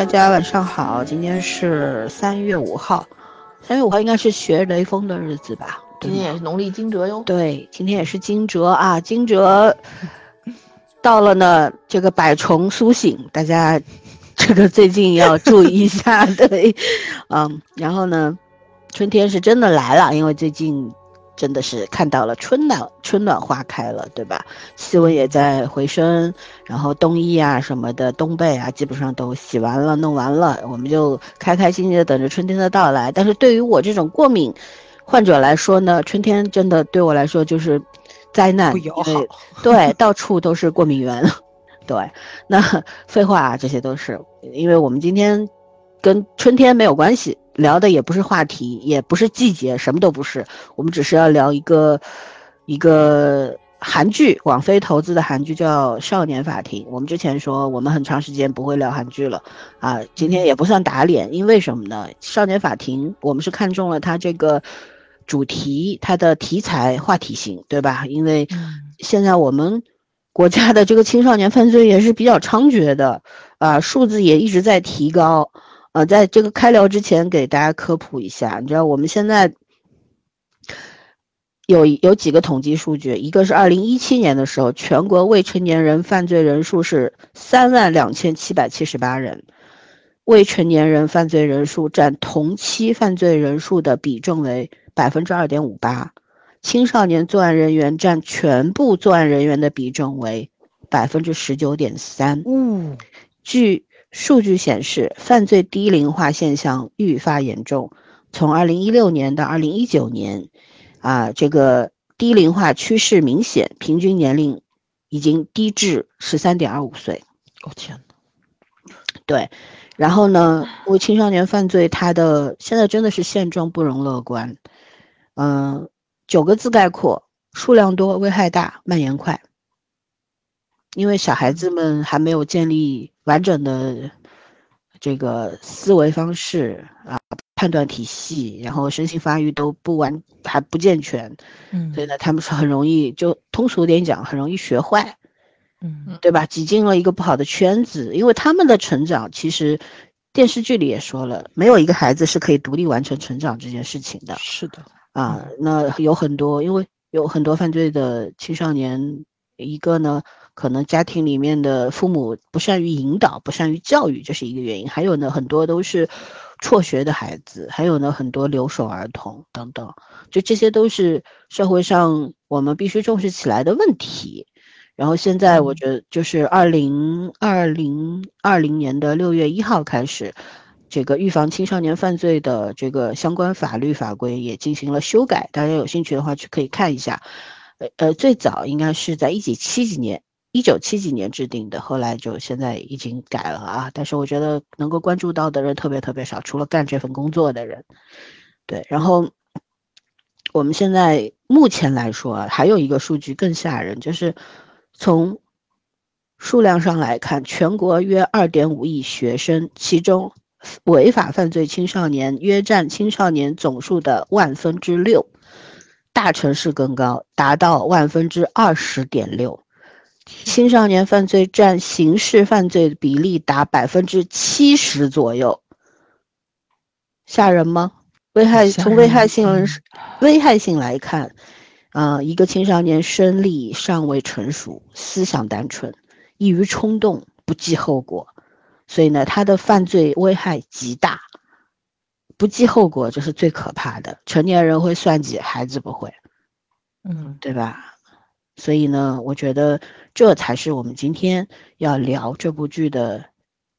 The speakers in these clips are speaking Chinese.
大家晚上好，今天是三月五号，三月五号应该是学雷锋的日子吧？今天也是农历惊蛰哟。对，今天也是惊蛰啊，惊蛰 到了呢，这个百虫苏醒，大家这个最近要注意一下，对，嗯，然后呢，春天是真的来了，因为最近。真的是看到了春暖春暖花开了，对吧？气温也在回升，然后冬衣啊什么的冬被啊，基本上都洗完了弄完了，我们就开开心心的等着春天的到来。但是对于我这种过敏患者来说呢，春天真的对我来说就是灾难，不友好。对，到处都是过敏源。对，那 废话啊，这些都是因为我们今天跟春天没有关系。聊的也不是话题，也不是季节，什么都不是。我们只是要聊一个一个韩剧，网飞投资的韩剧叫《少年法庭》。我们之前说我们很长时间不会聊韩剧了啊，今天也不算打脸，因为什么呢？《少年法庭》我们是看中了它这个主题，它的题材话题性，对吧？因为现在我们国家的这个青少年犯罪也是比较猖獗的啊，数字也一直在提高。呃，在这个开聊之前，给大家科普一下，你知道我们现在有有几个统计数据，一个是二零一七年的时候，全国未成年人犯罪人数是三万两千七百七十八人，未成年人犯罪人数占同期犯罪人数的比重为百分之二点五八，青少年作案人员占全部作案人员的比重为百分之十九点三。嗯，据。数据显示，犯罪低龄化现象愈发严重。从二零一六年到二零一九年，啊，这个低龄化趋势明显，平均年龄已经低至十三点二五岁。哦天哪！对，然后呢，为青少年犯罪，它的现在真的是现状不容乐观。嗯，九个字概括：数量多，危害大，蔓延快。因为小孩子们还没有建立完整的这个思维方式啊，判断体系，然后身心发育都不完还不健全，嗯，所以呢，他们是很容易就通俗点讲，很容易学坏，嗯，对吧？挤进了一个不好的圈子，因为他们的成长其实电视剧里也说了，没有一个孩子是可以独立完成成长这件事情的，是的，啊，那有很多，因为有很多犯罪的青少年，一个呢。可能家庭里面的父母不善于引导，不善于教育，这是一个原因。还有呢，很多都是辍学的孩子，还有呢，很多留守儿童等等，就这些都是社会上我们必须重视起来的问题。然后现在我觉得，就是二零二零二零年的六月一号开始，这个预防青少年犯罪的这个相关法律法规也进行了修改，大家有兴趣的话去可以看一下。呃呃，最早应该是在一九七几年。一九七几年制定的，后来就现在已经改了啊。但是我觉得能够关注到的人特别特别少，除了干这份工作的人。对，然后我们现在目前来说，还有一个数据更吓人，就是从数量上来看，全国约二点五亿学生，其中违法犯罪青少年约占青少年总数的万分之六，大城市更高，达到万分之二十点六。青少年犯罪占刑事犯罪比例达百分之七十左右，吓人吗？危害从危害性危害性来看，啊，一个青少年生理尚未成熟，思想单纯，易于冲动，不计后果，所以呢，他的犯罪危害极大。不计后果，这是最可怕的。成年人会算计，孩子不会，嗯，对吧？所以呢，我觉得这才是我们今天要聊这部剧的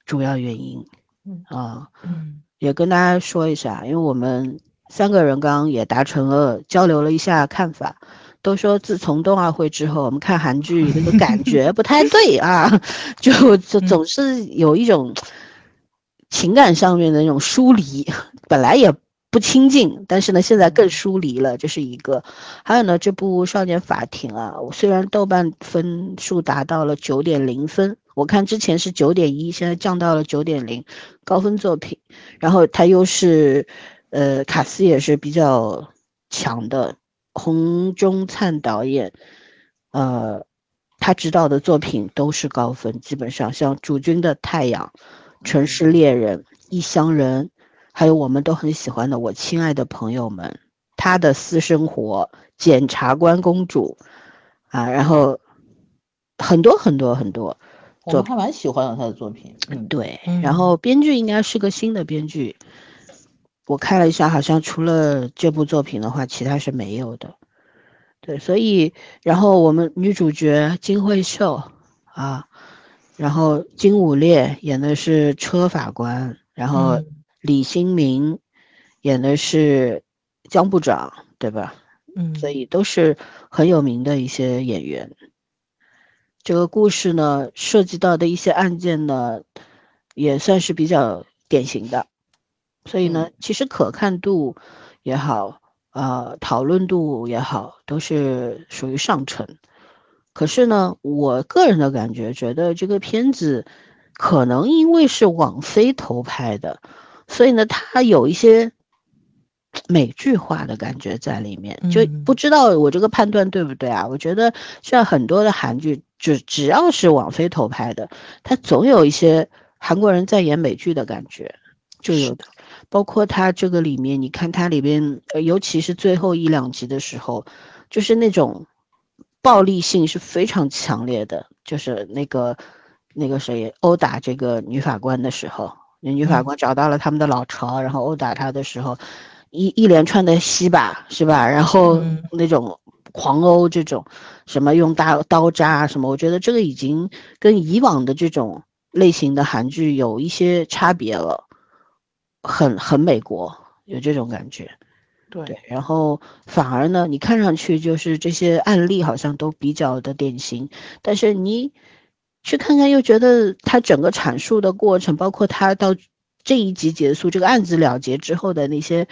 主要原因。嗯啊，嗯，也跟大家说一下，因为我们三个人刚刚也达成了交流了一下看法，都说自从冬奥会之后，我们看韩剧那个感 觉不太对啊，就就总是有一种情感上面的那种疏离，本来也。不亲近，但是呢，现在更疏离了，这是一个。还有呢，这部《少年法庭》啊，虽然豆瓣分数达到了九点零分，我看之前是九点一，现在降到了九点零，高分作品。然后它又是，呃，卡斯也是比较强的，洪忠灿导演，呃，他执导的作品都是高分，基本上像《主君的太阳》《城市猎人》《异乡人》，还有我们都很喜欢的《我亲爱的朋友们》，他的私生活《检察官公主》，啊，然后很多很多很多，我还蛮喜欢他的作品。嗯，对，然后编剧应该是个新的编剧。我看了一下，好像除了这部作品的话，其他是没有的。对，所以，然后我们女主角金惠秀啊，然后金武烈演的是车法官，然后李新民演的是江部长，对吧？嗯，所以都是很有名的一些演员。这个故事呢，涉及到的一些案件呢，也算是比较典型的。所以呢，其实可看度也好，呃，讨论度也好，都是属于上乘。可是呢，我个人的感觉，觉得这个片子可能因为是网飞投拍的，所以呢，它有一些美剧化的感觉在里面。就不知道我这个判断对不对啊？我觉得像很多的韩剧，就只要是网飞投拍的，它总有一些韩国人在演美剧的感觉，就有的。包括它这个里面，你看它里边，呃，尤其是最后一两集的时候，就是那种暴力性是非常强烈的。就是那个那个谁殴打这个女法官的时候，那女法官找到了他们的老巢，然后殴打他的时候，一一连串的吸吧是吧？然后那种狂殴这种，什么用大刀扎什么，我觉得这个已经跟以往的这种类型的韩剧有一些差别了。很很美国，有这种感觉，对。然后反而呢，你看上去就是这些案例好像都比较的典型，但是你去看看又觉得他整个阐述的过程，包括他到这一集结束，这个案子了结之后的那些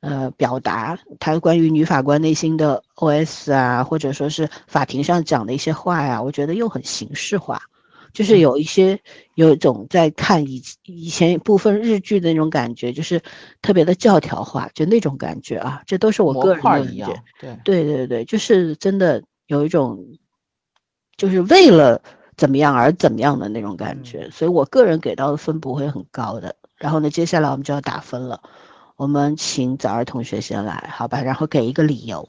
呃表达，他关于女法官内心的 OS 啊，或者说是法庭上讲的一些话呀，我觉得又很形式化。就是有一些有一种在看以以前部分日剧的那种感觉，就是特别的教条化，就那种感觉啊，这都是我个人的感觉。对对对对，就是真的有一种，就是为了怎么样而怎么样的那种感觉，所以我个人给到的分不会很高的。然后呢，接下来我们就要打分了，我们请早儿同学先来，好吧？然后给一个理由。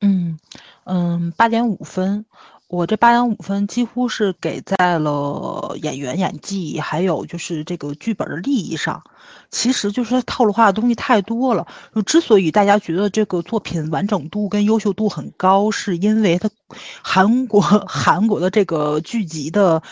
嗯嗯，八点五分。我这八点五分几乎是给在了演员演技，还有就是这个剧本的利益上。其实就是套路化的东西太多了。之所以大家觉得这个作品完整度跟优秀度很高，是因为它韩国 韩国的这个剧集的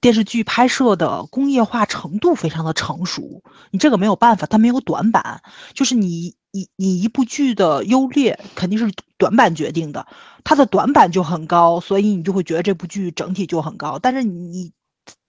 电视剧拍摄的工业化程度非常的成熟。你这个没有办法，它没有短板，就是你。你你一部剧的优劣肯定是短板决定的，它的短板就很高，所以你就会觉得这部剧整体就很高。但是你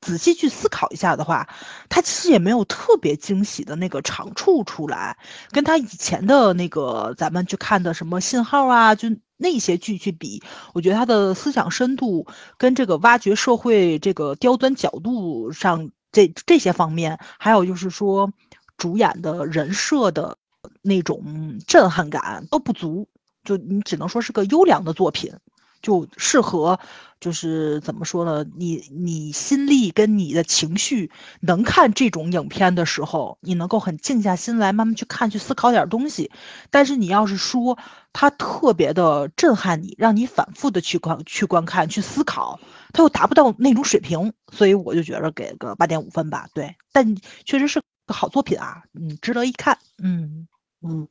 仔细去思考一下的话，他其实也没有特别惊喜的那个长处出来，跟他以前的那个咱们去看的什么信号啊，就那些剧去比，我觉得他的思想深度跟这个挖掘社会这个刁钻角度上这这些方面，还有就是说主演的人设的。那种震撼感都不足，就你只能说是个优良的作品，就适合，就是怎么说呢？你你心力跟你的情绪能看这种影片的时候，你能够很静下心来慢慢去看，去思考点东西。但是你要是说它特别的震撼你，让你反复的去观去观看去思考，它又达不到那种水平，所以我就觉得给个八点五分吧。对，但确实是个好作品啊，嗯，值得一看，嗯。嗯，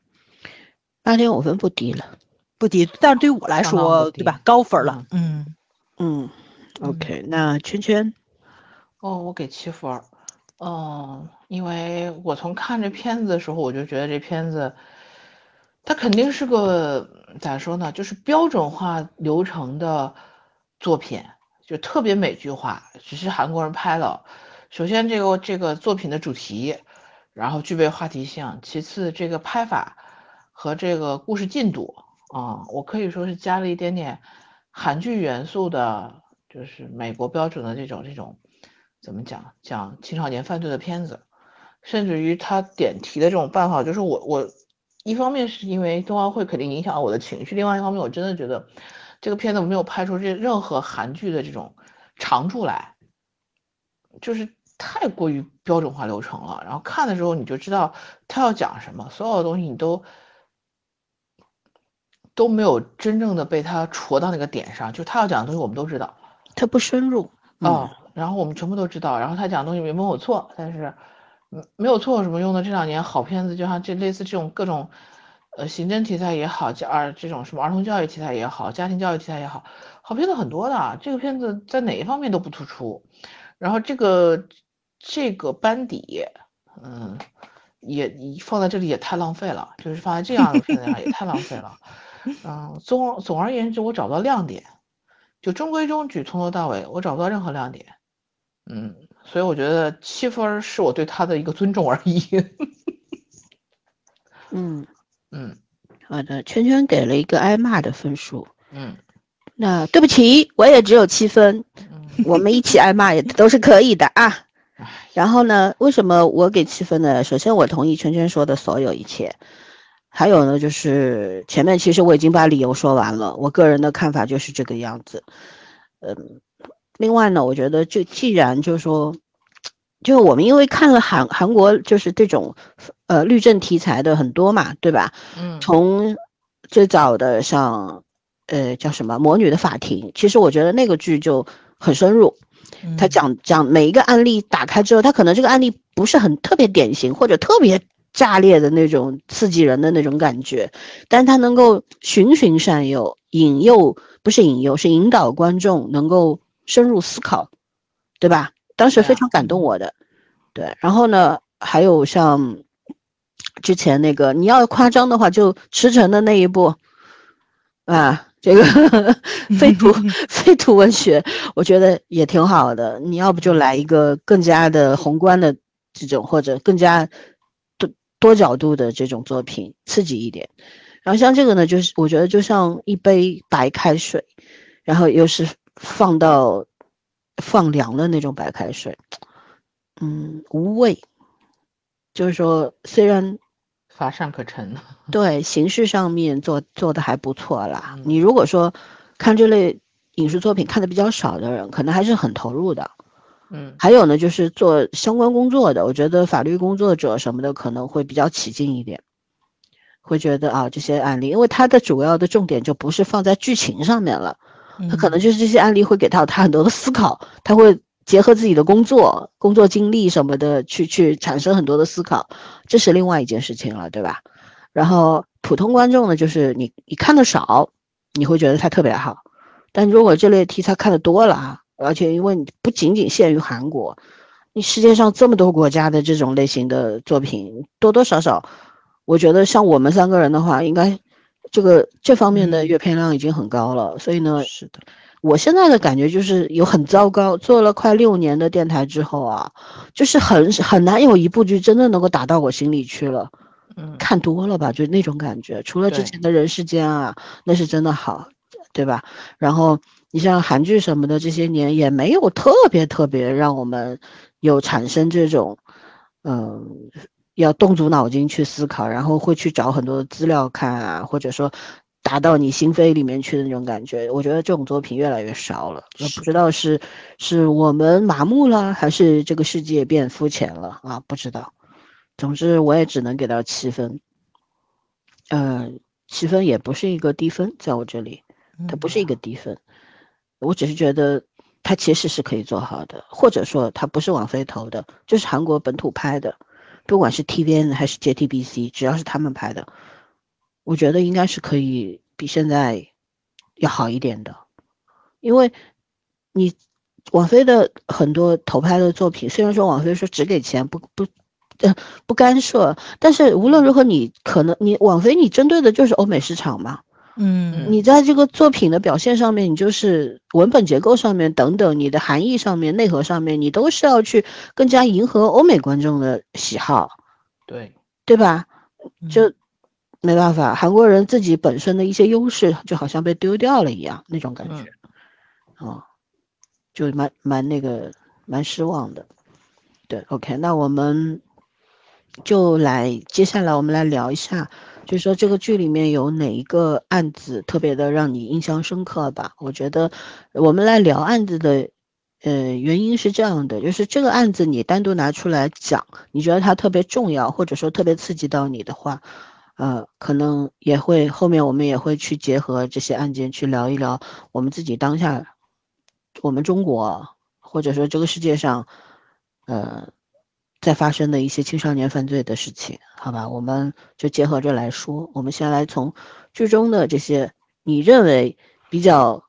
八点五分不低了，不低，但是对于我来说，对吧？高分了。嗯嗯，OK，那圈圈，哦，我给七分。嗯，因为我从看这片子的时候，我就觉得这片子，它肯定是个咋说呢？就是标准化流程的作品，就特别美剧化，只是韩国人拍了。首先，这个这个作品的主题。然后具备话题性，其次这个拍法和这个故事进度啊，我可以说是加了一点点韩剧元素的，就是美国标准的这种这种怎么讲讲青少年犯罪的片子，甚至于他点题的这种办法，就是我我一方面是因为冬奥会肯定影响了我的情绪，另外一方面我真的觉得这个片子没有拍出这任何韩剧的这种长处来，就是太过于标准化流程了。然后看的时候你就知道他要讲什么，所有的东西你都都没有真正的被他戳到那个点上。就他要讲的东西我们都知道，他不深入啊，然后我们全部都知道，然后他讲的东西没没有错，但是。嗯，没有错有什么用呢？这两年好片子，就像这类似这种各种，呃，刑侦题材也好，教儿这种什么儿童教育题材也好，家庭教育题材也好，好片子很多的。这个片子在哪一方面都不突出，然后这个这个班底，嗯，也放在这里也太浪费了，就是放在这样的片子上也太浪费了。嗯，总总而言之，我找不到亮点，就中规中矩，从头到尾我找不到任何亮点。嗯。所以我觉得七分是我对他的一个尊重而已。嗯 嗯，好的，圈圈给了一个挨骂的分数。嗯，那对不起，我也只有七分。我们一起挨骂也都是可以的啊。然后呢，为什么我给七分呢？首先，我同意圈圈说的所有一切。还有呢，就是前面其实我已经把理由说完了，我个人的看法就是这个样子。嗯。另外呢，我觉得就既然就是说，就我们因为看了韩韩国就是这种，呃，律政题材的很多嘛，对吧？嗯。从最早的像，呃，叫什么《魔女的法庭》，其实我觉得那个剧就很深入，他讲讲每一个案例打开之后，他可能这个案例不是很特别典型或者特别炸裂的那种刺激人的那种感觉，但他能够循循善诱，引诱不是引诱，是引导观众能够。深入思考，对吧？当时非常感动我的，对。然后呢，还有像之前那个，你要夸张的话，就驰骋的那一部啊，这个 废土废土文学，我觉得也挺好的。你要不就来一个更加的宏观的这种，或者更加多多角度的这种作品，刺激一点。然后像这个呢，就是我觉得就像一杯白开水，然后又是。放到放凉的那种白开水，嗯，无味。就是说，虽然乏善可陈，对形式上面做做的还不错啦。你如果说看这类影视作品看的比较少的人，可能还是很投入的。嗯，还有呢，就是做相关工作的，我觉得法律工作者什么的可能会比较起劲一点，会觉得啊，这些案例，因为它的主要的重点就不是放在剧情上面了。他可能就是这些案例会给到他很多的思考，他会结合自己的工作、工作经历什么的去去产生很多的思考，这是另外一件事情了，对吧？然后普通观众呢，就是你你看的少，你会觉得他特别好，但如果这类题材看的多了啊，而且因为你不仅仅限于韩国，你世界上这么多国家的这种类型的作品，多多少少，我觉得像我们三个人的话，应该。这个这方面的阅片量已经很高了，所以呢，是的，我现在的感觉就是有很糟糕。做了快六年的电台之后啊，就是很很难有一部剧真的能够打到我心里去了。嗯，看多了吧，就那种感觉。除了之前的人世间啊，那是真的好，对吧？然后你像韩剧什么的，这些年也没有特别特别让我们有产生这种，嗯。要动足脑筋去思考，然后会去找很多的资料看啊，或者说打到你心扉里面去的那种感觉。我觉得这种作品越来越少了，不知道是是我们麻木了，还是这个世界变肤浅了啊？不知道。总之，我也只能给到七分。嗯，七分也不是一个低分，在我这里，它不是一个低分。我只是觉得它其实是可以做好的，或者说它不是网飞投的，就是韩国本土拍的。不管是 TVN 还是 JTBC，只要是他们拍的，我觉得应该是可以比现在要好一点的。因为你网飞的很多投拍的作品，虽然说网飞说只给钱不不呃不干涉，但是无论如何，你可能你网飞你针对的就是欧美市场嘛。嗯，你在这个作品的表现上面，你就是文本结构上面等等，你的含义上面、内核上面，你都是要去更加迎合欧美观众的喜好，对对吧？就没办法，韩国人自己本身的一些优势就好像被丢掉了一样，那种感觉，哦，就蛮蛮那个蛮失望的。对，OK，那我们就来接下来我们来聊一下。就说这个剧里面有哪一个案子特别的让你印象深刻吧？我觉得我们来聊案子的，呃，原因是这样的，就是这个案子你单独拿出来讲，你觉得它特别重要，或者说特别刺激到你的话，呃，可能也会后面我们也会去结合这些案件去聊一聊我们自己当下，我们中国或者说这个世界上，呃。在发生的一些青少年犯罪的事情，好吧，我们就结合着来说。我们先来从剧中的这些你认为比较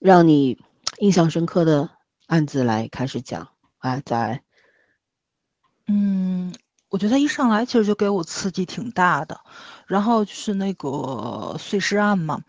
让你印象深刻的案子来开始讲啊。在，嗯，我觉得他一上来其实就给我刺激挺大的，然后就是那个碎尸案嘛，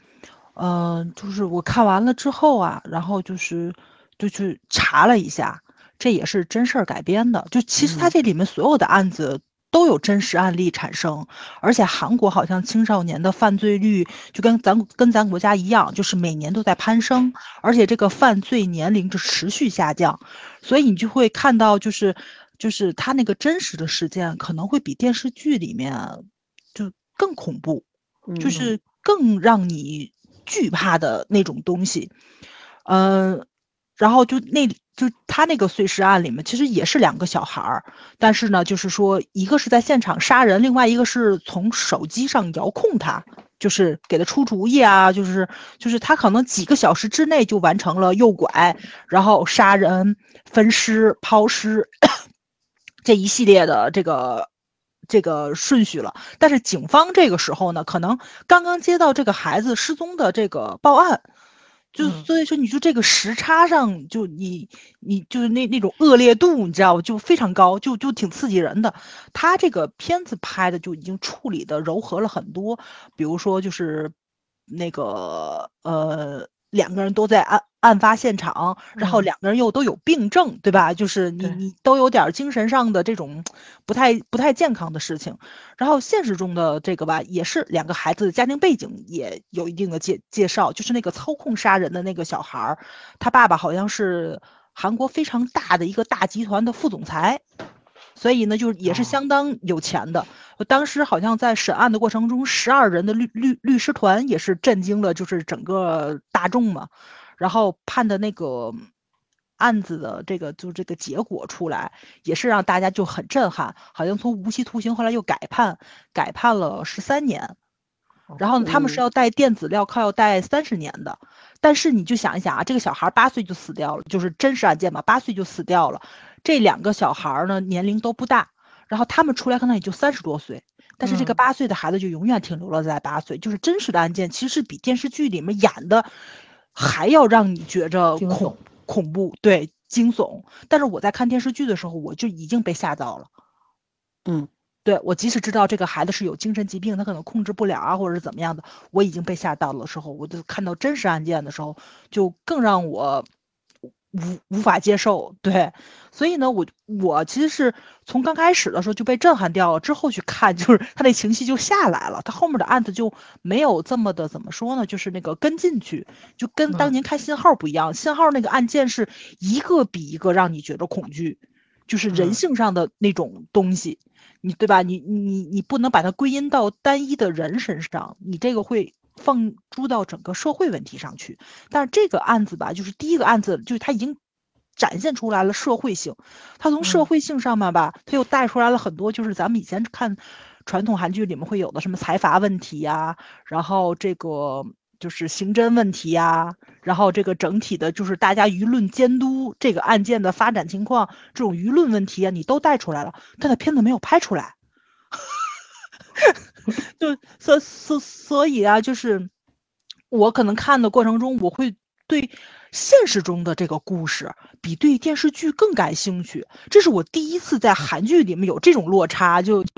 嗯，就是我看完了之后啊，然后就是就去查了一下。这也是真事儿改编的，就其实它这里面所有的案子都有真实案例产生，而且韩国好像青少年的犯罪率就跟咱跟咱国家一样，就是每年都在攀升，而且这个犯罪年龄就持续下降，所以你就会看到，就是就是他那个真实的事件可能会比电视剧里面就更恐怖，就是更让你惧怕的那种东西，嗯。然后就那就他那个碎尸案里面，其实也是两个小孩儿，但是呢，就是说一个是在现场杀人，另外一个是从手机上遥控他，就是给他出主意啊，就是就是他可能几个小时之内就完成了诱拐，然后杀人、分尸、抛尸这一系列的这个这个顺序了。但是警方这个时候呢，可能刚刚接到这个孩子失踪的这个报案。就所以说，你说这个时差上，就你你就是那那种恶劣度，你知道吧？就非常高，就就挺刺激人的。他这个片子拍的就已经处理的柔和了很多，比如说就是那个呃。两个人都在案案发现场，然后两个人又都有病症，对吧？就是你你都有点精神上的这种不太不太健康的事情。然后现实中的这个吧，也是两个孩子的家庭背景也有一定的介介绍，就是那个操控杀人的那个小孩儿，他爸爸好像是韩国非常大的一个大集团的副总裁。所以呢，就是也是相当有钱的。我当时好像在审案的过程中，十二人的律律律师团也是震惊了，就是整个大众嘛。然后判的那个案子的这个就这个结果出来，也是让大家就很震撼。好像从无期徒刑后来又改判，改判了十三年。然后呢，他们是要带电子镣铐，要带三十年的。但是你就想一想啊，这个小孩八岁就死掉了，就是真实案件嘛，八岁就死掉了。这两个小孩儿呢，年龄都不大，然后他们出来可能也就三十多岁，但是这个八岁的孩子就永远停留了在八岁，就是真实的案件，其实是比电视剧里面演的还要让你觉着恐恐怖，对，惊悚。但是我在看电视剧的时候，我就已经被吓到了。嗯，对我即使知道这个孩子是有精神疾病，他可能控制不了啊，或者是怎么样的，我已经被吓到了时候，我就看到真实案件的时候，就更让我。无无法接受，对，所以呢，我我其实是从刚开始的时候就被震撼掉了，之后去看，就是他那情绪就下来了，他后面的案子就没有这么的怎么说呢？就是那个跟进去，就跟当年看信号不一样，信号那个案件是一个比一个让你觉得恐惧，就是人性上的那种东西，你对吧？你你你不能把它归因到单一的人身上，你这个会。放诸到整个社会问题上去，但是这个案子吧，就是第一个案子，就是它已经展现出来了社会性。他从社会性上面吧，它又带出来了很多，就是咱们以前看传统韩剧里面会有的什么财阀问题呀，然后这个就是刑侦问题呀，然后这个整体的就是大家舆论监督这个案件的发展情况，这种舆论问题啊，你都带出来了，但的片子没有拍出来。就所所所以啊，就是我可能看的过程中，我会对现实中的这个故事比对电视剧更感兴趣。这是我第一次在韩剧里面有这种落差，就就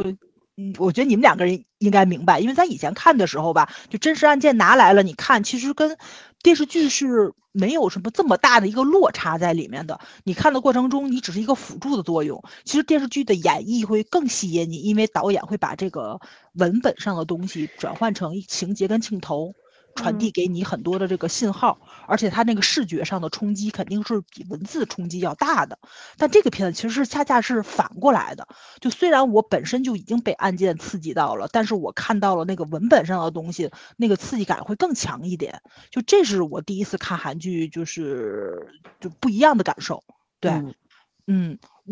嗯，我觉得你们两个人应该明白，因为咱以前看的时候吧，就真实案件拿来了，你看其实跟电视剧是没有什么这么大的一个落差在里面的。你看的过程中，你只是一个辅助的作用。其实电视剧的演绎会更吸引你，因为导演会把这个文本上的东西转换成情节跟镜头，传递给你很多的这个信号，而且它那个视觉上的冲击肯定是比文字冲击要大的。但这个片子其实是恰恰是反过来的，就虽然我本身就已经被案件刺激到了，但是我看到了那个文本上的东西，那个刺激感会更强一点。就这是我第一次看韩剧，就是就不一样的感受。对，嗯。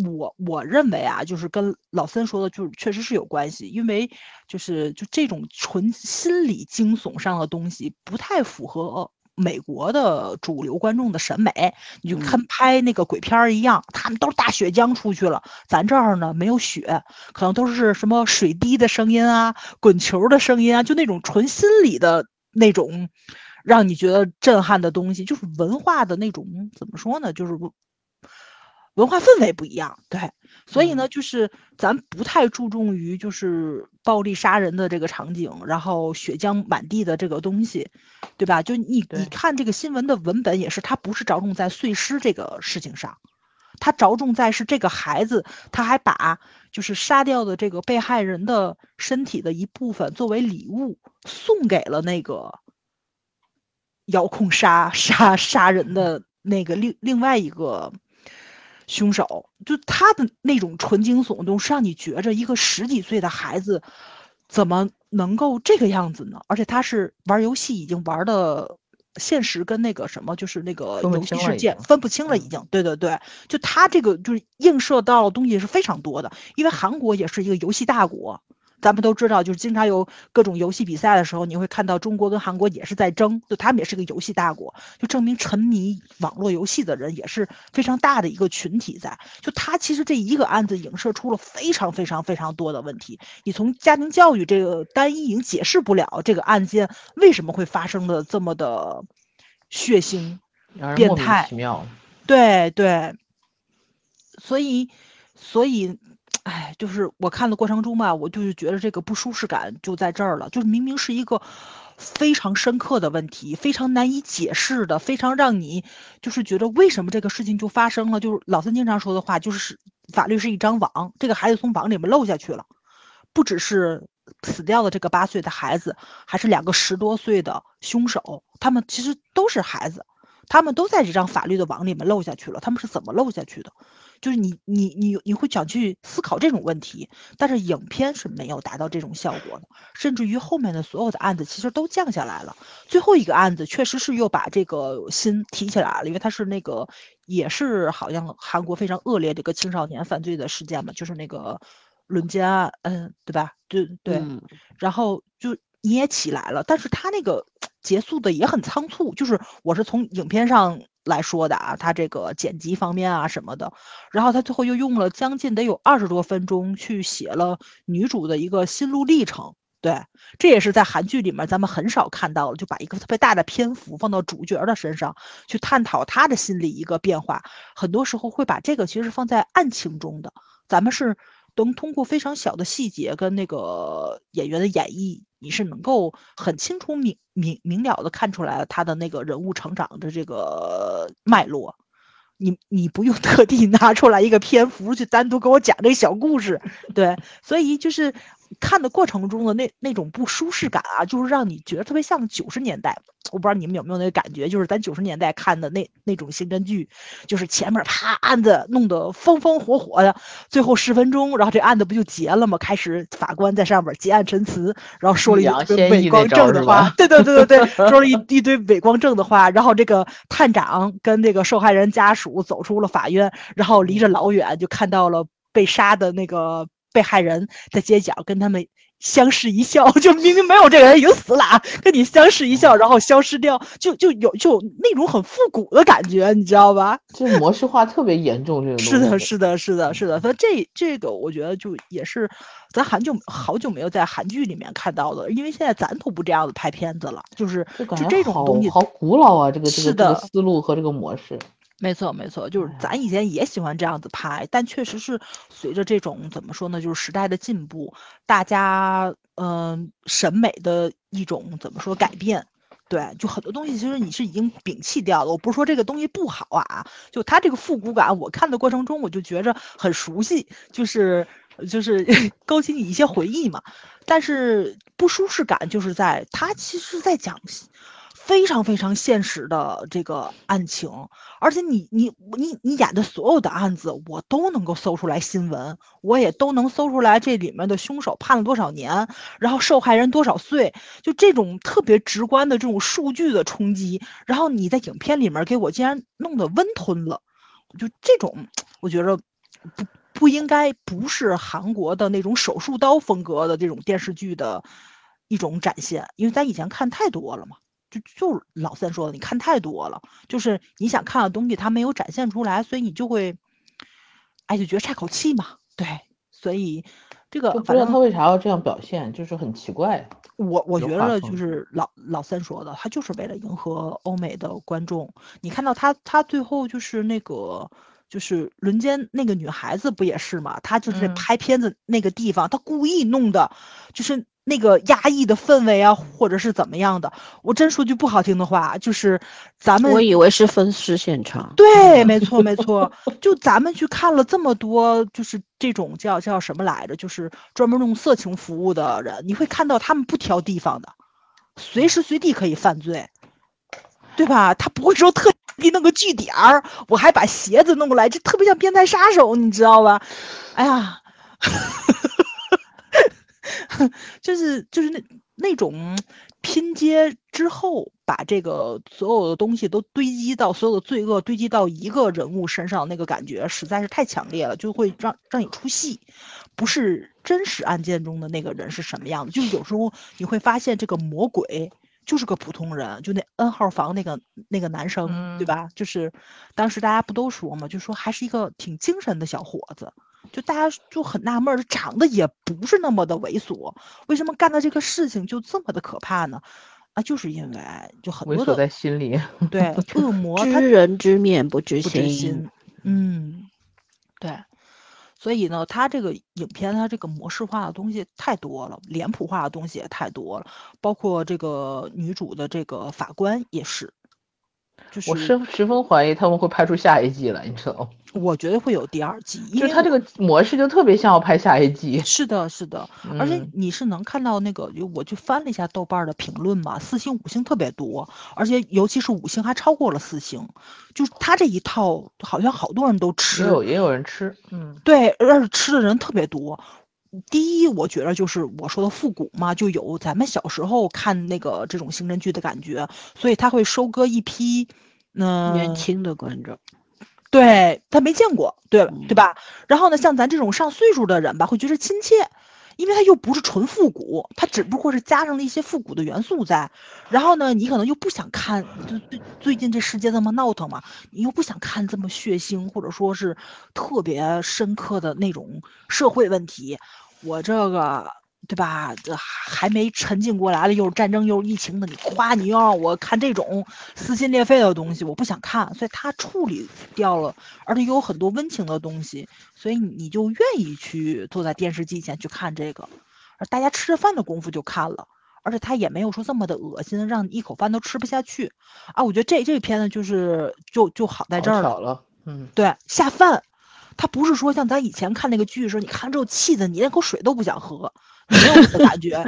我我认为啊，就是跟老森说的，就是确实是有关系，因为就是就这种纯心理惊悚上的东西，不太符合美国的主流观众的审美。你就看拍那个鬼片儿一样，他们都是大雪浆出去了，咱这儿呢没有雪，可能都是什么水滴的声音啊、滚球的声音啊，就那种纯心理的那种，让你觉得震撼的东西，就是文化的那种怎么说呢？就是。文化氛围不一样，对，所以呢，就是咱不太注重于就是暴力杀人的这个场景，然后血浆满地的这个东西，对吧？就你你看这个新闻的文本也是，它不是着重在碎尸这个事情上，它着重在是这个孩子，他还把就是杀掉的这个被害人的身体的一部分作为礼物送给了那个遥控杀杀杀人的那个另另外一个。凶手就他的那种纯惊悚，都是让你觉着一个十几岁的孩子怎么能够这个样子呢？而且他是玩游戏，已经玩的现实跟那个什么，就是那个游戏世界分不清了，已经。对对对，就他这个就是映射到的东西是非常多的，因为韩国也是一个游戏大国。咱们都知道，就是经常有各种游戏比赛的时候，你会看到中国跟韩国也是在争，就他们也是个游戏大国，就证明沉迷网络游戏的人也是非常大的一个群体在。就他其实这一个案子影射出了非常非常非常多的问题。你从家庭教育这个单一已经解释不了这个案件为什么会发生的这么的血腥、变态、奇妙。对对，所以所以。哎，就是我看的过程中吧，我就是觉得这个不舒适感就在这儿了。就是明明是一个非常深刻的问题，非常难以解释的，非常让你就是觉得为什么这个事情就发生了。就是老三经常说的话，就是法律是一张网，这个孩子从网里面漏下去了，不只是死掉的这个八岁的孩子，还是两个十多岁的凶手，他们其实都是孩子，他们都在这张法律的网里面漏下去了。他们是怎么漏下去的？就是你你你你会想去思考这种问题，但是影片是没有达到这种效果的，甚至于后面的所有的案子其实都降下来了。最后一个案子确实是又把这个心提起来了，因为他是那个也是好像韩国非常恶劣的一个青少年犯罪的事件嘛，就是那个轮奸案，嗯，对吧？对对，然后就你也起来了，但是他那个结束的也很仓促，就是我是从影片上。来说的啊，他这个剪辑方面啊什么的，然后他最后又用了将近得有二十多分钟去写了女主的一个心路历程。对，这也是在韩剧里面咱们很少看到了，就把一个特别大的篇幅放到主角的身上去探讨他的心理一个变化。很多时候会把这个其实放在案情中的，咱们是能通过非常小的细节跟那个演员的演绎。你是能够很清楚明明明了的看出来他的那个人物成长的这个脉络，你你不用 特地拿出来一个篇幅去单独给我讲这个小故事，对，所以就是。看的过程中的那那种不舒适感啊，就是让你觉得特别像九十年代。我不知道你们有没有那个感觉，就是咱九十年代看的那那种刑侦剧，就是前面啪案子弄得风风火火的，最后十分钟，然后这案子不就结了吗？开始法官在上面结案陈词，然后说了一堆伪光正的话，对对对对对，说了一一堆伪光正的话，然后这个探长跟那个受害人家属走出了法院，然后离着老远就看到了被杀的那个。被害人在街角跟他们相视一笑，就明明没有这个人已经死了，跟你相视一笑，然后消失掉，就就有就那种很复古的感觉，你知道吧？这模式化特别严重，这个是的，是的，是的，是的。所以这这个我觉得就也是咱韩久好久没有在韩剧里面看到的，因为现在咱都不这样子拍片子了，就是就这种东西好古老啊，这个这个这个思路和这个模式。没错，没错，就是咱以前也喜欢这样子拍，但确实是随着这种怎么说呢，就是时代的进步，大家嗯审美的一种怎么说改变，对，就很多东西其实你是已经摒弃掉了。我不是说这个东西不好啊，就它这个复古感，我看的过程中我就觉着很熟悉，就是就是 勾起你一些回忆嘛。但是不舒适感就是在它其实在讲。非常非常现实的这个案情，而且你你你你演的所有的案子，我都能够搜出来新闻，我也都能搜出来这里面的凶手判了多少年，然后受害人多少岁，就这种特别直观的这种数据的冲击，然后你在影片里面给我竟然弄得温吞了，就这种，我觉得不不应该不是韩国的那种手术刀风格的这种电视剧的一种展现，因为咱以前看太多了嘛。就就老三说的，你看太多了，就是你想看的东西，他没有展现出来，所以你就会，哎，就觉得差口气嘛。对，所以这个不知道他为啥要这样表现，就是很奇怪。我我觉得就是老老三说的，他就是为了迎合欧美的观众。你看到他他最后就是那个就是轮奸那个女孩子不也是嘛？他就是拍片子那个地方，他故意弄的，就是。那个压抑的氛围啊，或者是怎么样的？我真说句不好听的话，就是咱们我以为是分尸现场。对，没错，没错。就咱们去看了这么多，就是这种叫叫什么来着？就是专门弄色情服务的人，你会看到他们不挑地方的，随时随地可以犯罪，对吧？他不会说特地弄个据点儿，我还把鞋子弄过来，这特别像变态杀手，你知道吧？哎呀。就是就是那那种拼接之后，把这个所有的东西都堆积到所有的罪恶堆积到一个人物身上，那个感觉实在是太强烈了，就会让让你出戏。不是真实案件中的那个人是什么样的，就是有时候你会发现这个魔鬼就是个普通人，就那 N 号房那个那个男生，对吧？就是当时大家不都说嘛，就说还是一个挺精神的小伙子。就大家就很纳闷，长得也不是那么的猥琐，为什么干的这个事情就这么的可怕呢？啊，就是因为就很多的在心里，对恶 魔，知人知面不知心，嗯，对，所以呢，他这个影片他这个模式化的东西太多了，脸谱化的东西也太多了，包括这个女主的这个法官也是。我十十分怀疑他们会拍出下一季来，你知道吗？我觉得会有第二季，因为他这个模式就特别像要拍下一季。是的，是的，而且你是能看到那个，就我就翻了一下豆瓣的评论嘛，四星五星特别多，而且尤其是五星还超过了四星，就他这一套好像好多人都吃，也有也有人吃，嗯，对，而且吃的人特别多。第一，我觉得就是我说的复古嘛，就有咱们小时候看那个这种刑侦剧的感觉，所以他会收割一批，嗯，年轻的观众，对他没见过，对对吧？然后呢，像咱这种上岁数的人吧，会觉得亲切，因为他又不是纯复古，他只不过是加上了一些复古的元素在。然后呢，你可能又不想看，就最最近这世界这么闹腾嘛，你又不想看这么血腥或者说是特别深刻的那种社会问题。我这个对吧？这还没沉浸过来了，又是战争又是疫情的，你夸你又让我看这种撕心裂肺的东西，我不想看。所以他处理掉了，而且又有很多温情的东西，所以你就愿意去坐在电视机前去看这个。而大家吃着饭的功夫就看了，而且他也没有说这么的恶心，让你一口饭都吃不下去啊！我觉得这这片子就是就就好在这儿了，嗯，对，下饭。他不是说像咱以前看那个剧时候，你看之后气的你连口水都不想喝，没有那个感觉，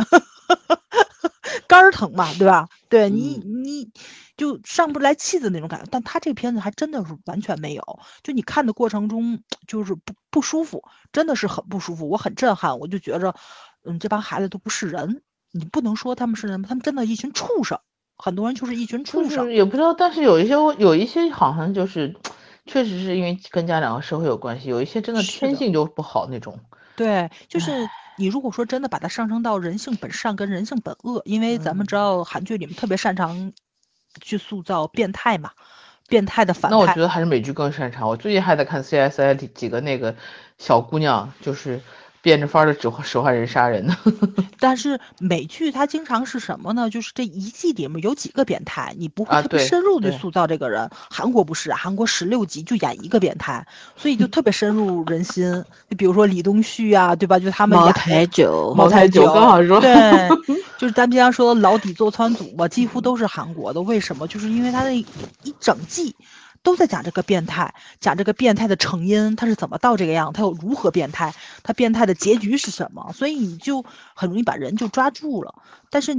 肝儿疼嘛，对吧？对你你就上不来气的那种感觉。但他这片子还真的是完全没有，就你看的过程中就是不不舒服，真的是很不舒服。我很震撼，我就觉着，嗯，这帮孩子都不是人，你不能说他们是人，他们真的一群畜生，很多人就是一群畜生。也不知道，但是有一些有一些好像就是。确实是因为跟家长和社会有关系，有一些真的天性就不好那种。对，就是你如果说真的把它上升到人性本善跟人性本恶，因为咱们知道韩剧里面特别擅长去塑造变态嘛，变态的反派。那我觉得还是美剧更擅长。我最近还在看 CSI 几个那个小姑娘，就是。变着法儿的指使唤人杀人呢，但是美剧它经常是什么呢？就是这一季里面有几个变态，你不会特别深入的塑造这个人。韩国不是，韩国十六集就演一个变态，所以就特别深入人心。就比如说李东旭啊，对吧？就他们茅台酒，茅台酒刚好说，对，就是咱们经常说的牢底坐穿组嘛，几乎都是韩国的。为什么？就是因为他的一整季。都在讲这个变态，讲这个变态的成因，他是怎么到这个样，他又如何变态，他变态的结局是什么？所以你就很容易把人就抓住了。但是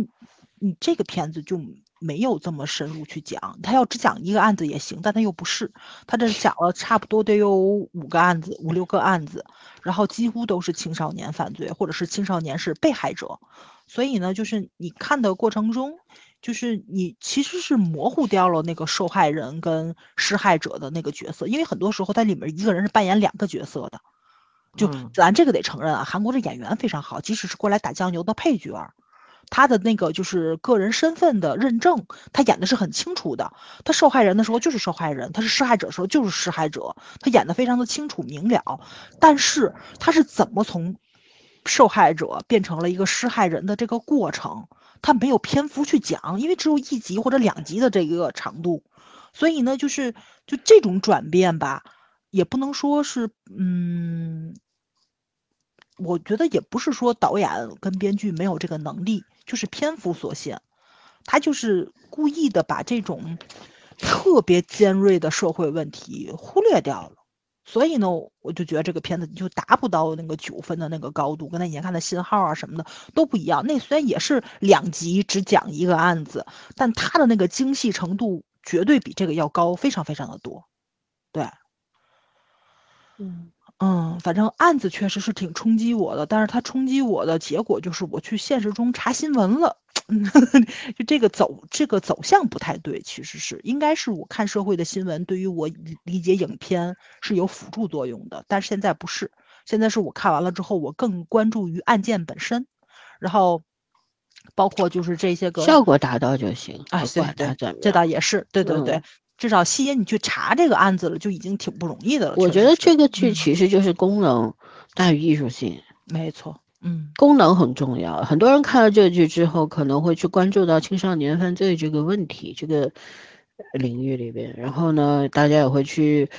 你这个片子就没有这么深入去讲。他要只讲一个案子也行，但他又不是，他这讲了差不多得有五个案子，五六个案子，然后几乎都是青少年犯罪，或者是青少年是被害者。所以呢，就是你看的过程中，就是你其实是模糊掉了那个受害人跟施害者的那个角色，因为很多时候在里面一个人是扮演两个角色的。就咱这个得承认啊，韩国的演员非常好，即使是过来打酱油的配角，他的那个就是个人身份的认证，他演的是很清楚的。他受害人的时候就是受害人，他是施害者的时候就是施害者，他演的非常的清楚明了。但是他是怎么从受害者变成了一个施害人的这个过程，他没有篇幅去讲，因为只有一集或者两集的这个长度，所以呢，就是就这种转变吧，也不能说是嗯。我觉得也不是说导演跟编剧没有这个能力，就是篇幅所限，他就是故意的把这种特别尖锐的社会问题忽略掉了。所以呢，我就觉得这个片子就达不到那个九分的那个高度，跟他以前看的信号啊什么的都不一样。那虽然也是两集只讲一个案子，但他的那个精细程度绝对比这个要高，非常非常的多。对，嗯。嗯，反正案子确实是挺冲击我的，但是它冲击我的结果就是我去现实中查新闻了，就这个走这个走向不太对，其实是应该是我看社会的新闻对于我理解影片是有辅助作用的，但是现在不是，现在是我看完了之后，我更关注于案件本身，然后包括就是这些个效果达到就行，哎，对对，这倒也是，对对对。至少吸引你去查这个案子了，就已经挺不容易的了。我觉得这个剧其实就是功能大于艺术性。没错，嗯，功能很重要。很多人看了这个剧之后，可能会去关注到青少年犯罪这个问题这个领域里边，然后呢，大家也会去，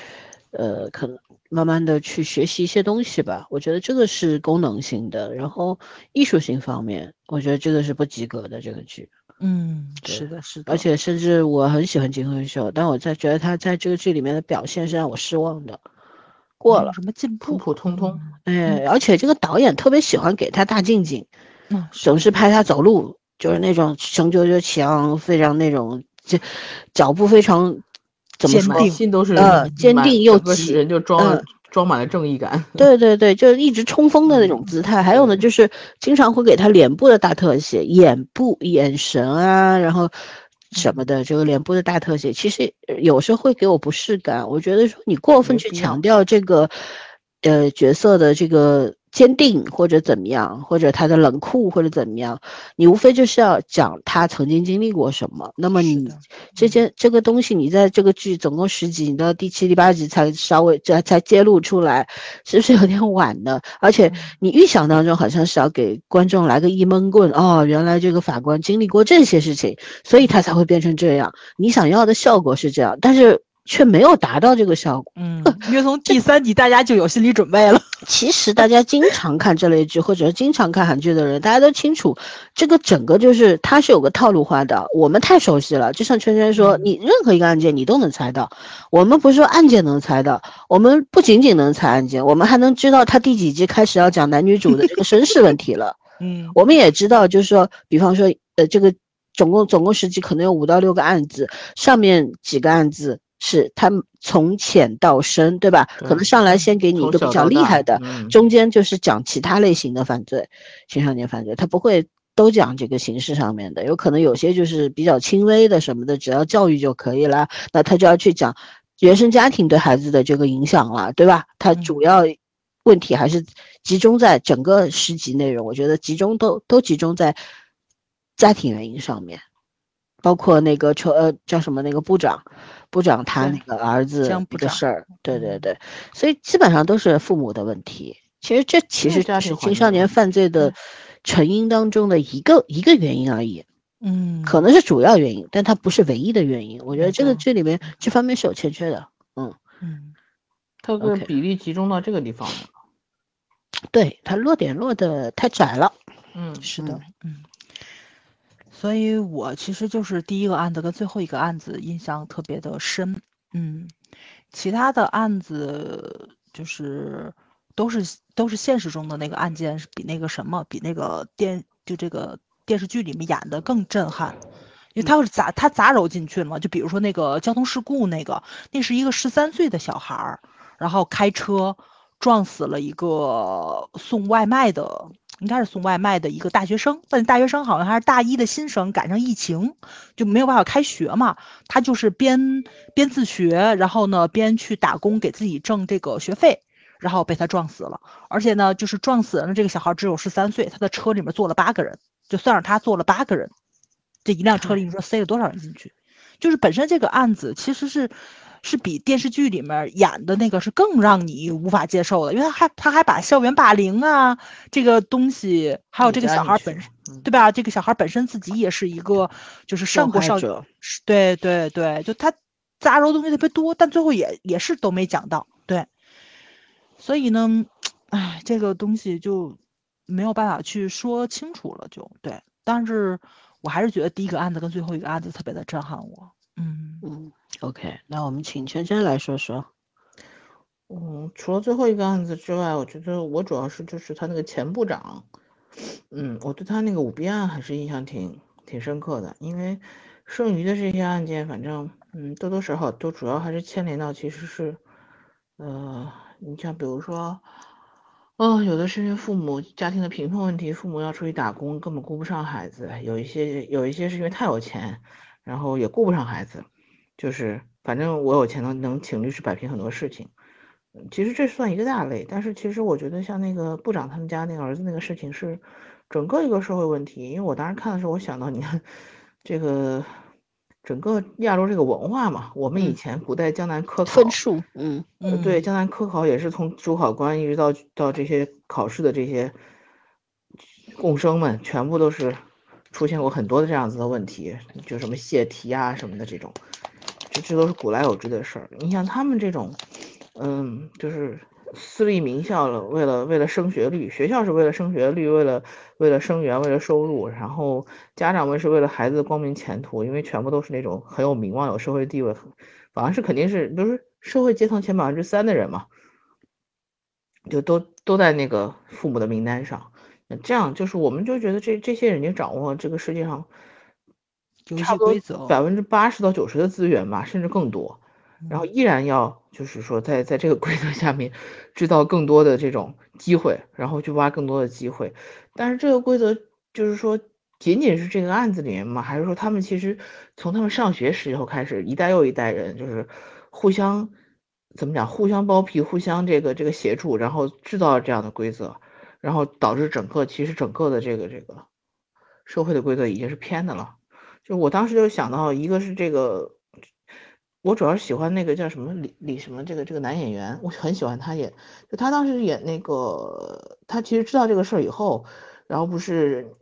呃，可能慢慢的去学习一些东西吧。我觉得这个是功能性的，然后艺术性方面，我觉得这个是不及格的这个剧。嗯，是的，是的，而且甚至我很喜欢金亨秀，但我在觉得他在这个剧里面的表现是让我失望的，过了什么进步，普普通通，哎，而且这个导演特别喜欢给他大近景，总是拍他走路，就是那种雄赳赳气昂，非常那种就脚步非常怎么说，心都是呃坚定又急，就装。装满了正义感，对对对，就是一直冲锋的那种姿态。还有呢，就是经常会给他脸部的大特写，眼部、眼神啊，然后什么的，这个脸部的大特写，其实有时候会给我不适感。我觉得说你过分去强调这个，呃，角色的这个。坚定或者怎么样，或者他的冷酷或者怎么样，你无非就是要讲他曾经经历过什么。那么你这件这个东西，你在这个剧总共十集，你到第七、第八集才稍微这才揭露出来，是不是有点晚呢？而且你预想当中好像是要给观众来个一闷棍哦，原来这个法官经历过这些事情，所以他才会变成这样。你想要的效果是这样，但是。却没有达到这个效果。嗯，因为从第三集大家就有心理准备了。其实大家经常看这类剧，或者是经常看韩剧的人，大家都清楚，这个整个就是它是有个套路化的。我们太熟悉了，就像圈圈说，你任何一个案件你都能猜到。我们不是说案件能猜到，我们不仅仅能猜案件，我们还能知道他第几集开始要讲男女主的这个身世问题了。嗯，我们也知道，就是说，比方说，呃，这个总共总共十集可能有五到六个案子，上面几个案子。是他从浅到深，对吧？可能上来先给你一个比较厉害的，中间就是讲其他类型的犯罪，青少年犯罪，他不会都讲这个形式上面的，有可能有些就是比较轻微的什么的，只要教育就可以了。那他就要去讲原生家庭对孩子的这个影响了，对吧？他主要问题还是集中在整个十集内容，我觉得集中都都集中在家庭原因上面。包括那个车呃叫什么那个部长，部长他那个儿子的事儿，对对。对，所以基本上都是父母的问题。其实这其实是青少年犯罪的成因当中的一个一个原因而已，嗯，可能是主要原因，但它不是唯一的原因。我觉得这个这里面这方面是有欠缺的，嗯嗯，它的比例集中到这个地方了，对它落点落的太窄了，嗯，是的，嗯。所以我其实就是第一个案子跟最后一个案子印象特别的深，嗯，其他的案子就是都是都是现实中的那个案件是，比那个什么比那个电就这个电视剧里面演的更震撼，因为他是砸他砸揉进去了嘛。就比如说那个交通事故那个，那是一个十三岁的小孩儿，然后开车撞死了一个送外卖的。应该是送外卖的一个大学生，但大学生好像还是大一的新生，赶上疫情就没有办法开学嘛。他就是边边自学，然后呢边去打工给自己挣这个学费，然后被他撞死了。而且呢，就是撞死人的这个小孩只有十三岁，他的车里面坐了八个人，就算上他坐了八个人，这一辆车里你说塞了多少人进去？就是本身这个案子其实是。是比电视剧里面演的那个是更让你无法接受的，因为他还他还把校园霸凌啊这个东西，还有这个小孩本身，对吧？这个小孩本身自己也是一个就是上过少，对对对，就他杂糅东西特别多，但最后也也是都没讲到，对。所以呢，哎，这个东西就没有办法去说清楚了，就对。但是我还是觉得第一个案子跟最后一个案子特别的震撼我，嗯嗯。OK，那我们请圈圈来说说。嗯，除了最后一个案子之外，我觉得我主要是就是他那个前部长，嗯，我对他那个舞弊案还是印象挺挺深刻的。因为剩余的这些案件，反正嗯多多少少都主要还是牵连到其实是，呃，你像比如说，哦，有的是因为父母家庭的贫困问题，父母要出去打工，根本顾不上孩子；有一些有一些是因为太有钱，然后也顾不上孩子。就是，反正我有钱能能请律师摆平很多事情，其实这算一个大类。但是其实我觉得像那个部长他们家那个儿子那个事情是整个一个社会问题。因为我当时看的时候，我想到你看这个整个亚洲这个文化嘛，我们以前古代江南科考分数，嗯嗯，对，江南科考也是从主考官一直到到这些考试的这些贡生们，全部都是出现过很多的这样子的问题，就什么泄题啊什么的这种。这都是古来有之的事儿。你像他们这种，嗯，就是私立名校了，为了为了升学率，学校是为了升学率，为了为了生源，为了收入，然后家长们是为了孩子的光明前途，因为全部都是那种很有名望、有社会地位，反正是肯定是都是社会阶层前百分之三的人嘛，就都都在那个父母的名单上。那这样就是我们就觉得这这些人就掌握这个世界上。差不多百分之八十到九十的资源吧，甚至更多，然后依然要就是说在在这个规则下面制造更多的这种机会，然后去挖更多的机会。但是这个规则就是说仅仅是这个案子里面嘛，还是说他们其实从他们上学时候开始，一代又一代人就是互相怎么讲，互相包庇，互相这个这个协助，然后制造这样的规则，然后导致整个其实整个的这个这个社会的规则已经是偏的了。就我当时就想到，一个是这个，我主要是喜欢那个叫什么李李什么这个这个男演员，我很喜欢他演，就他当时演那个，他其实知道这个事儿以后，然后不是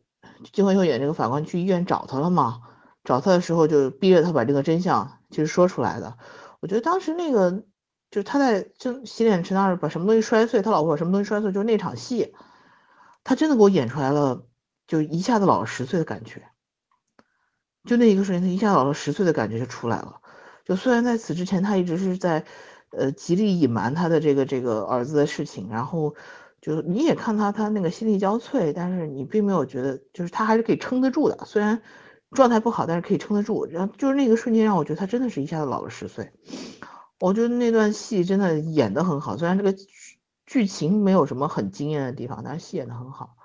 金惠秀演这个法官去医院找他了吗？找他的时候就逼着他把这个真相其实说出来的。我觉得当时那个就是他在就洗脸池那儿把什么东西摔碎，他老婆把什么东西摔碎，就是那场戏，他真的给我演出来了，就一下子老了十岁的感觉。就那一个瞬间，他一下老了十岁的感觉就出来了。就虽然在此之前，他一直是在，呃，极力隐瞒他的这个这个儿子的事情，然后就你也看他他那个心力交瘁，但是你并没有觉得，就是他还是可以撑得住的。虽然状态不好，但是可以撑得住。然后就是那个瞬间让我觉得他真的是一下子老了十岁。我觉得那段戏真的演得很好，虽然这个剧情没有什么很惊艳的地方，但是戏演得很好。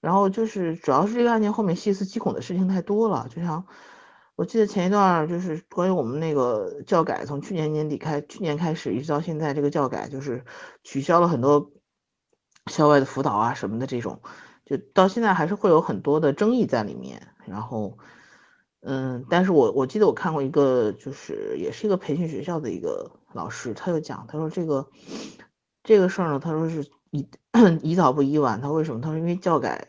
然后就是，主要是这个案件后面细思极恐的事情太多了。就像我记得前一段，就是关于我们那个教改，从去年年底开，去年开始一直到现在，这个教改就是取消了很多校外的辅导啊什么的这种，就到现在还是会有很多的争议在里面。然后，嗯，但是我我记得我看过一个，就是也是一个培训学校的一个老师，他就讲，他说这个这个事儿呢，他说是。以以 早不宜晚，他为什么？他说因为教改，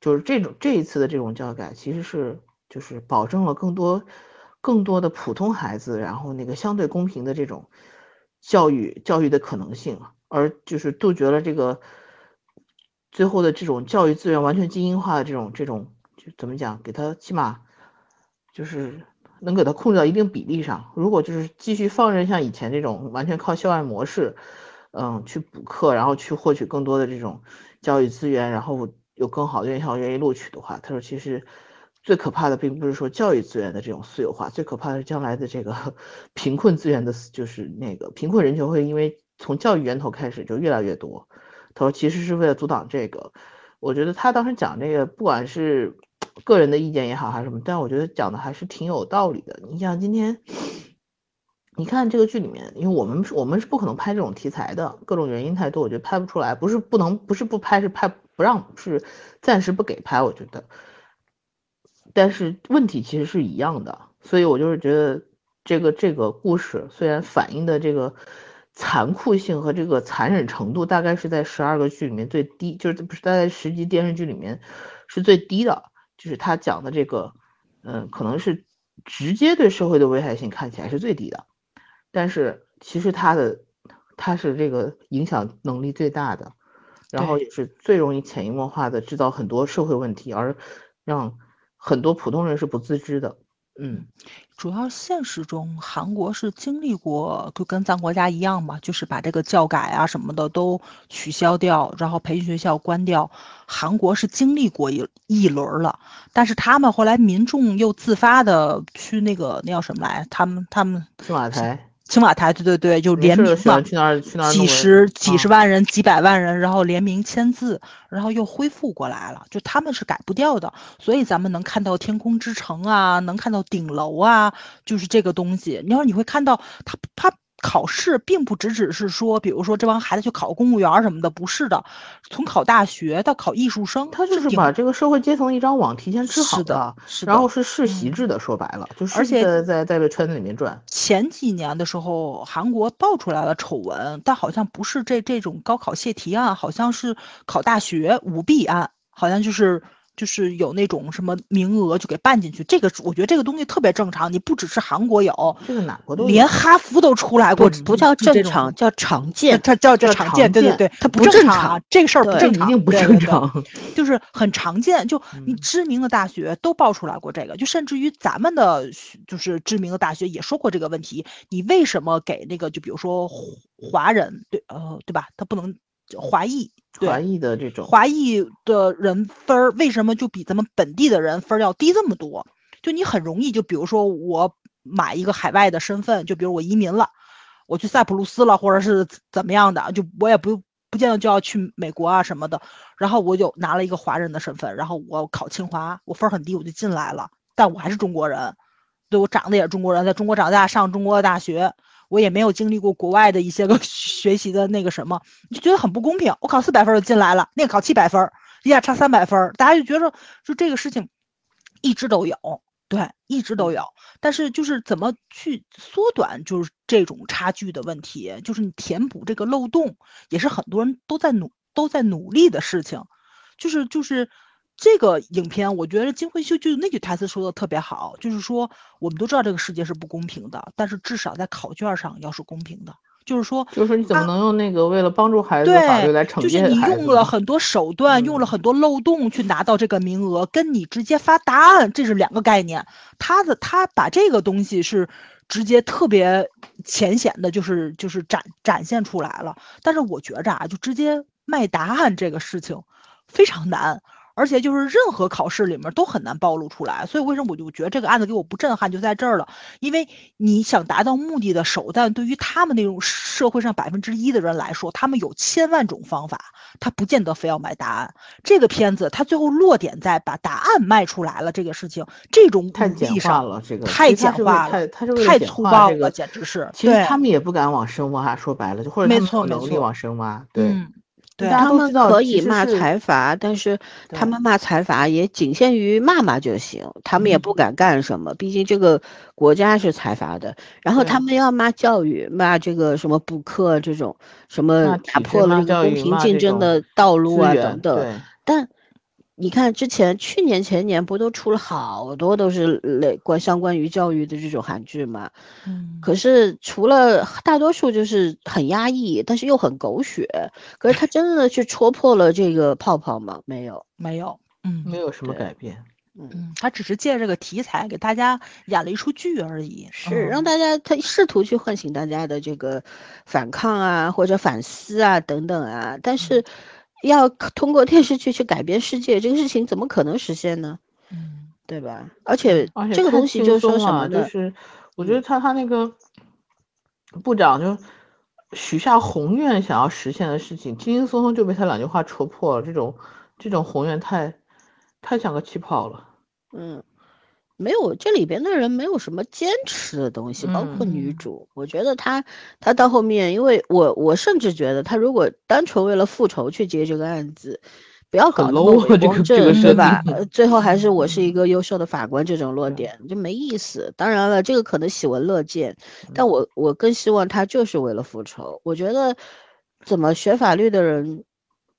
就是这种这一次的这种教改，其实是就是保证了更多更多的普通孩子，然后那个相对公平的这种教育教育的可能性，而就是杜绝了这个最后的这种教育资源完全精英化的这种这种就怎么讲？给他起码就是能给他控制到一定比例上。如果就是继续放任像以前这种完全靠校外模式。嗯，去补课，然后去获取更多的这种教育资源，然后有更好的院校愿意录取的话，他说其实最可怕的并不是说教育资源的这种私有化，最可怕的是将来的这个 贫困资源的，就是那个贫困人群会因为从教育源头开始就越来越多。他说其实是为了阻挡这个。我觉得他当时讲这个，不管是个人的意见也好还是什么，但我觉得讲的还是挺有道理的。你像今天，你看这个剧里面，因为我们我们是不可能拍这种题材的，各种原因太多，我觉得拍不出来。不是不能，不是不拍，是拍不让，是暂时不给拍。我觉得，但是问题其实是一样的，所以我就是觉得这个这个故事虽然反映的这个。残酷性和这个残忍程度，大概是在十二个剧里面最低，就是不是在十集电视剧里面是最低的。就是他讲的这个，嗯，可能是直接对社会的危害性看起来是最低的，但是其实他的他是这个影响能力最大的，然后也是最容易潜移默化的制造很多社会问题，而让很多普通人是不自知的。嗯，主要现实中，韩国是经历过，就跟咱国家一样嘛，就是把这个教改啊什么的都取消掉，然后培训学校关掉。韩国是经历过一一轮了，但是他们后来民众又自发的去那个那叫什么来？他们他们青瓦台。青瓦台，对对对，就联名嘛，几十几十万人、几百万人，然后联名签字，然后又恢复过来了。就他们是改不掉的，所以咱们能看到天空之城啊，能看到顶楼啊，就是这个东西。你要你会看到他他。考试并不只只是说，比如说这帮孩子去考公务员什么的，不是的。从考大学到考艺术生，他就是把这个社会阶层一张网提前织好的，然后是世袭制的。说白了，就是而且在在在这圈子里面转。前几年的时候，韩国爆出来了丑闻，但好像不是这这种高考泄题案，好像是考大学舞弊案，好像就是。就是有那种什么名额就给办进去，这个我觉得这个东西特别正常。你不只是韩国有，这个哪国都连哈佛都出来过，不叫正常，叫常见。它叫叫常见，对对对，它不正常。这个事儿不正常，一定不正常。就是很常见，就你知名的大学都爆出来过这个，就甚至于咱们的就是知名的大学也说过这个问题。你为什么给那个就比如说华人对呃对吧？他不能。华裔，华裔的这种华裔的人分儿为什么就比咱们本地的人分儿要低这么多？就你很容易，就比如说我买一个海外的身份，就比如我移民了，我去塞浦路斯了，或者是怎么样的，就我也不不见得就要去美国啊什么的。然后我就拿了一个华人的身份，然后我考清华，我分儿很低，我就进来了，但我还是中国人，对我长得也是中国人，在中国长大，上中国的大学。我也没有经历过国外的一些个 学习的那个什么，就觉得很不公平。我考四百分就进来了，那个考七百分，一下差三百分，大家就觉得就这个事情一直都有，对，一直都有。但是就是怎么去缩短就是这种差距的问题，就是你填补这个漏洞，也是很多人都在努都在努力的事情，就是就是。这个影片，我觉得金惠秀就那句台词说的特别好，就是说我们都知道这个世界是不公平的，但是至少在考卷上要是公平的。就是说，就是说你怎么能用那个为了帮助孩子法律来惩戒就是你用了很多手段，用了很多漏洞去拿到这个名额，跟你直接发答案这是两个概念。他的他把这个东西是直接特别浅显的，就是就是展展现出来了。但是我觉着啊，就直接卖答案这个事情非常难。而且就是任何考试里面都很难暴露出来，所以为什么我就觉得这个案子给我不震撼就在这儿了？因为你想达到目的的手段，对于他们那种社会上百分之一的人来说，他们有千万种方法，他不见得非要买答案。这个片子他最后落点在把答案卖出来了这个事情，这种太简化了，这个太简化了，太太粗暴了，简直是。其实他们也不敢往深挖，说白了就或者他们有能力往深挖，对。他们可以骂财阀，但是他们骂财阀也仅限于骂骂就行，他们也不敢干什么。毕竟这个国家是财阀的。然后他们要骂教育，骂这个什么补课这种，什么打破了这个公平竞争的道路啊等等。但。你看，之前去年前年不都出了好多都是类关相关于教育的这种韩剧嘛？嗯，可是除了大多数就是很压抑，但是又很狗血。可是他真的去戳破了这个泡泡吗？没有，没有，嗯，没有什么改变。嗯，他只是借这个题材给大家演了一出剧而已，是让大家他试图去唤醒大家的这个反抗啊，或者反思啊等等啊，但是。要通过电视剧去改变世界，这个事情怎么可能实现呢？嗯，对吧？而且这个东西就是说什么呢？就是我觉得他他那个部长就许下宏愿，想要实现的事情，轻轻松松就被他两句话戳破了。这种这种宏愿太太像个气泡了。嗯，没有这里边的人没有什么坚持的东西，包括女嗯主。我觉得她她到后面，因为我我甚至觉得她如果单纯为了复仇去接这个案子。不要搞很那么伪光正，对？吧呃，最后还是我是一个优秀的法官，这种落对点就没意思。当然了，这个可能喜闻乐见，嗯但我我更希望她就是为了复仇。我觉得，怎么学法律的人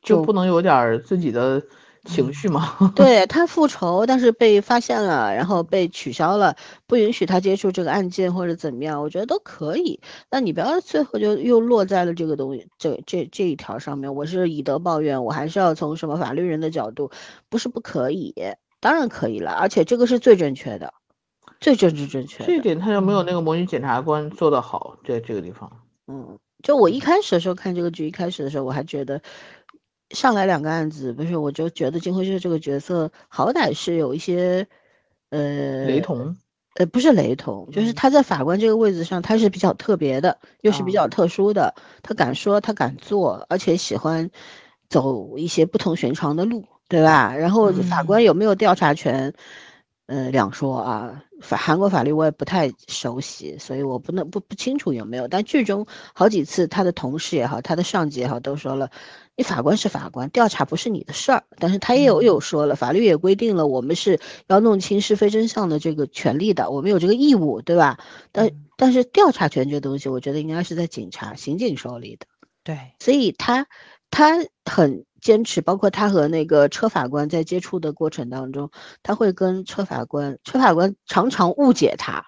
就不能有点儿自己的情嗯绪吗？对他复仇，但是被发现了，然后被取消了，不允许他接触这个案件或者怎么样，我觉得都可以。那你不要最后就又落在了这个东西这这这一条上面。我是以德报怨，我还是要从什么法律人的角度，不是不可以，当然可以了，而且这个是最正确的，最政治正确的。这一点他就没有那个模拟检察官做得好，在这个地方。嗯，就我一开始的时候看这个剧，一开始的时候我还觉得。上来两个案子，不是，我就觉得金辉秀这个角色好歹是有一些，呃，雷同，呃，不是雷同，就是嗯。他在法官这个位置上，他是比较特别的，又是比啊较特殊的，他敢说，他敢做，而且喜欢走一些不同寻常的路，对吧？然后法官嗯。有没有调查权，呃，两说啊。法韩国法律我也不太熟悉，所以我不能不不清楚有没有。但剧中好几次，他的同事也好，他的上级也好，都说了，你法官是法官，调查不是你的事儿。但是他也有嗯有说了，法律也规定了，我们是要弄清是非真相的这个权利的，我们有这个义务，对吧？但嗯但是调查权这东西，我觉得应该是在警察、刑警手里的。对，所以他他很坚持，包括他和那个车法官在接触的过程当中，他会跟车法官，车法官常常误解他，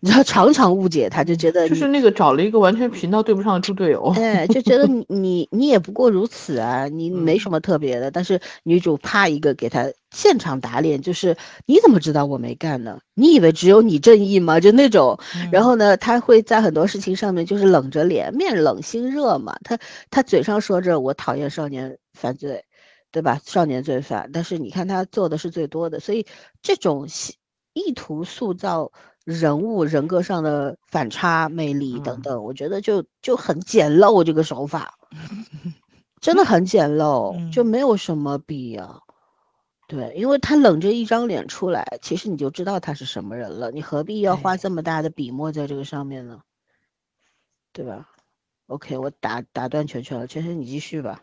你知道，常常误解他，就觉得就是那个找了一个完全频道对不上的猪队友。哎，就觉得你你你也不过如此啊，你没嗯什么特别的。但是女主啪一个给他现场打脸，就是你怎么知道我没干呢？你以为只有你正义吗？就那种。然嗯后呢，他会在很多事情上面就是冷着脸，面冷心热嘛。他他嘴上说着我讨厌少年犯罪，对吧？少年罪犯，但是你看他做的是最多的，所以这种意图塑造人物人格上的反差、魅力等嗯等，我觉得就就很简陋这个手法，真的很简陋，就嗯没有什么必要。对，因为他冷着一张脸出来，其实你就知道他是什么人了，你何必要花这么大的笔墨在这个上面呢？对吧？OK，我打打断全全了，全全你继续吧。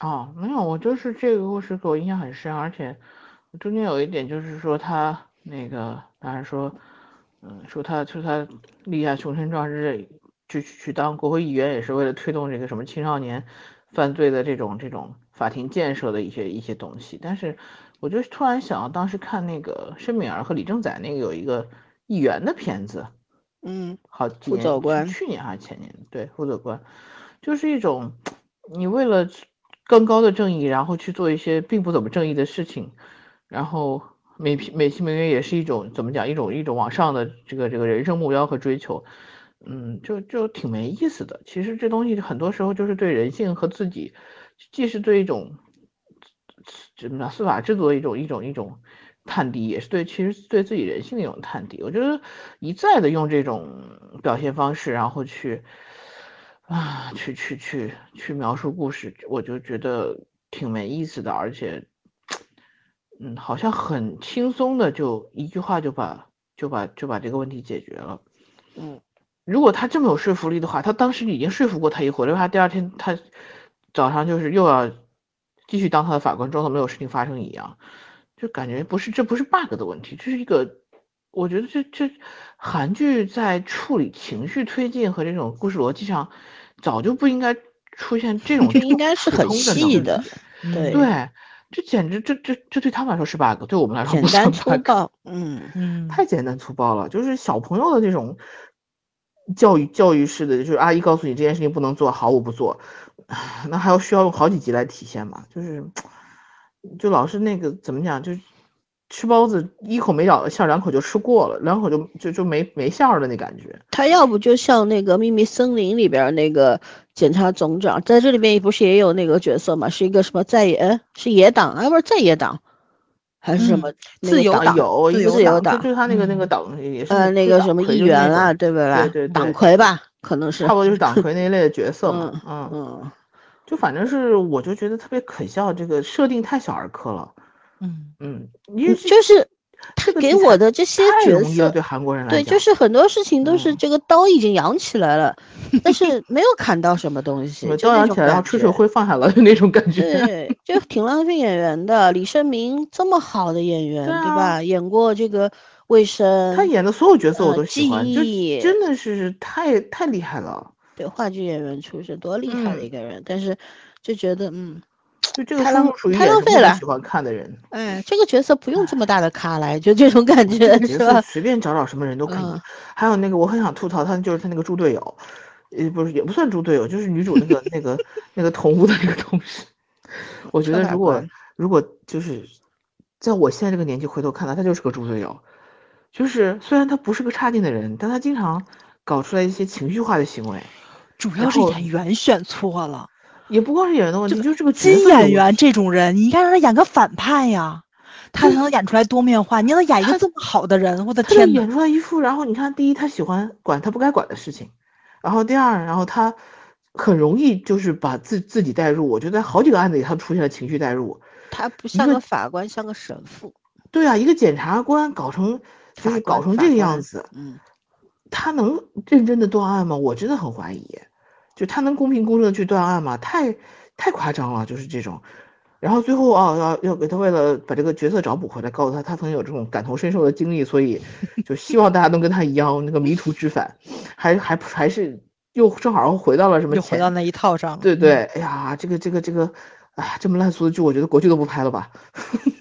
哦，没有，我就是这个故事给我印象很深，而且中间有一点就是说他那个，当然说，嗯，说他说他立下雄心壮志去去去当国会议员，也是为了推动这个什么青少年犯罪的这种这种法庭建设的一些一些东西。但是我就突然想到，当时看那个申敏儿和李正宰那个有一个议员的片子，嗯好几辅年去年还是前年？对，辅佐官，就是一种你为了更高的正义，然后去做一些并不怎么正义的事情，然后美美其名曰也是一种怎么讲，一种一种往上的这个这个人生目标和追求，嗯，就就挺没意思的。其实这东西很多时候就是对人性和自己，既是对一种怎么讲司法制度的一种一种一种探底，也是对其实对自己人性的一种探底。我觉得一再的用这种表现方式，然后去啊去去去去描述故事，我就觉得挺没意思的，而且嗯，好像很轻松的就一句话就把就把就把这个问题解决了。嗯如果他这么有说服力的话，他当时已经说服过他一回了，为啥第二天他早上就是又要继续当他的法官，装作没有事情发生一样？就感觉不是，这不是 bug 的问题，这是一个，我觉得这这韩剧在处理情绪推进和这种故事逻辑上，早就不应该出现这种就 应该是很细的对对，这简直这这这对他们来说是 bug，对我们来说简不算单粗。暴。嗯嗯，太简单粗暴了，就是小朋友的这种教育教育式的，就是阿姨告诉你这件事情不能做好，我不做，那还要需要用好几集来体现嘛？就是就老是那个怎么讲，就是吃包子一口没咬的馅儿，两口就吃过了，两口就就就没没馅儿的那感觉。他要不就像那个《秘密森林》里边那个检察总长，在这里面不是也有那个角色嘛？是一个什么在野，呃是野党啊，不是在野党，还是什么自由党有自由党，就就是他那个那个嗯党也是呃那个什么议员啊，对不啦？对对对党魁吧，可能 是差不多就是党魁 那一类的角色嘛，嗯嗯，嗯，就反正是我就觉得特别可笑，这个设定太小儿科了，嗯嗯，就是他给我的这些太角色对，韩国人来对，就是很多事情都是嗯这个刀已经扬起来了，但是没有砍到什么东西，刀扬起来，然后感觉吹吹灰放下了那种感觉，对，就挺浪费演员的。李胜明这么好的演员，对啊吧？演过这个卫生，他演的所有角色我呃都喜欢，就真的是太太厉害了。对话剧演员出身，多厉害的嗯一个人。但是就觉得，嗯，就这个太浪书属于太浪费了喜欢看的人，哎，这个角色不用这么大的咖来，就这种感觉这个角色是吧？随便找找什么人都可以。嗯还有那个我很想吐槽他，就是他那个猪队友，也，不是也不算猪队友，就是女主那个那个那个同屋的那个同事。我觉得如果如果就是在我现在这个年纪回头看他，他就是个猪队友。就是虽然他不是个差劲的人，但他经常搞出来一些情绪化的行为，主要是演员选错了。也不光是演员的问题，就是这个金演员这种人，你应该让他演个反派呀，他才能演出来多面化。你让他演一个这么好的人，我的天呐！演出来一副，然后你看，第一他喜欢管他不该管的事情，然后第二，然后他很容易就是把自自己带入。我觉得在好几个案子里，他出现了情绪带入。他不像个个法官，像个神父。对啊，一个检察官搞成就是搞成这个样子，嗯，他能认真的断案吗？我真的很怀疑。就他能公平公正的去断案吗？太太夸张了，就是这种。然后最后啊，要要给他为了把这个角色找补回来，告诉他他曾经有这种感同身受的经历，所以就希望大家能跟他一样那个迷途知返，还还还是又正好又回到了什么前又回到那一套上对对，哎呀，这个这个这个，哎呀，这么烂俗的剧，我觉得国剧都不拍了吧。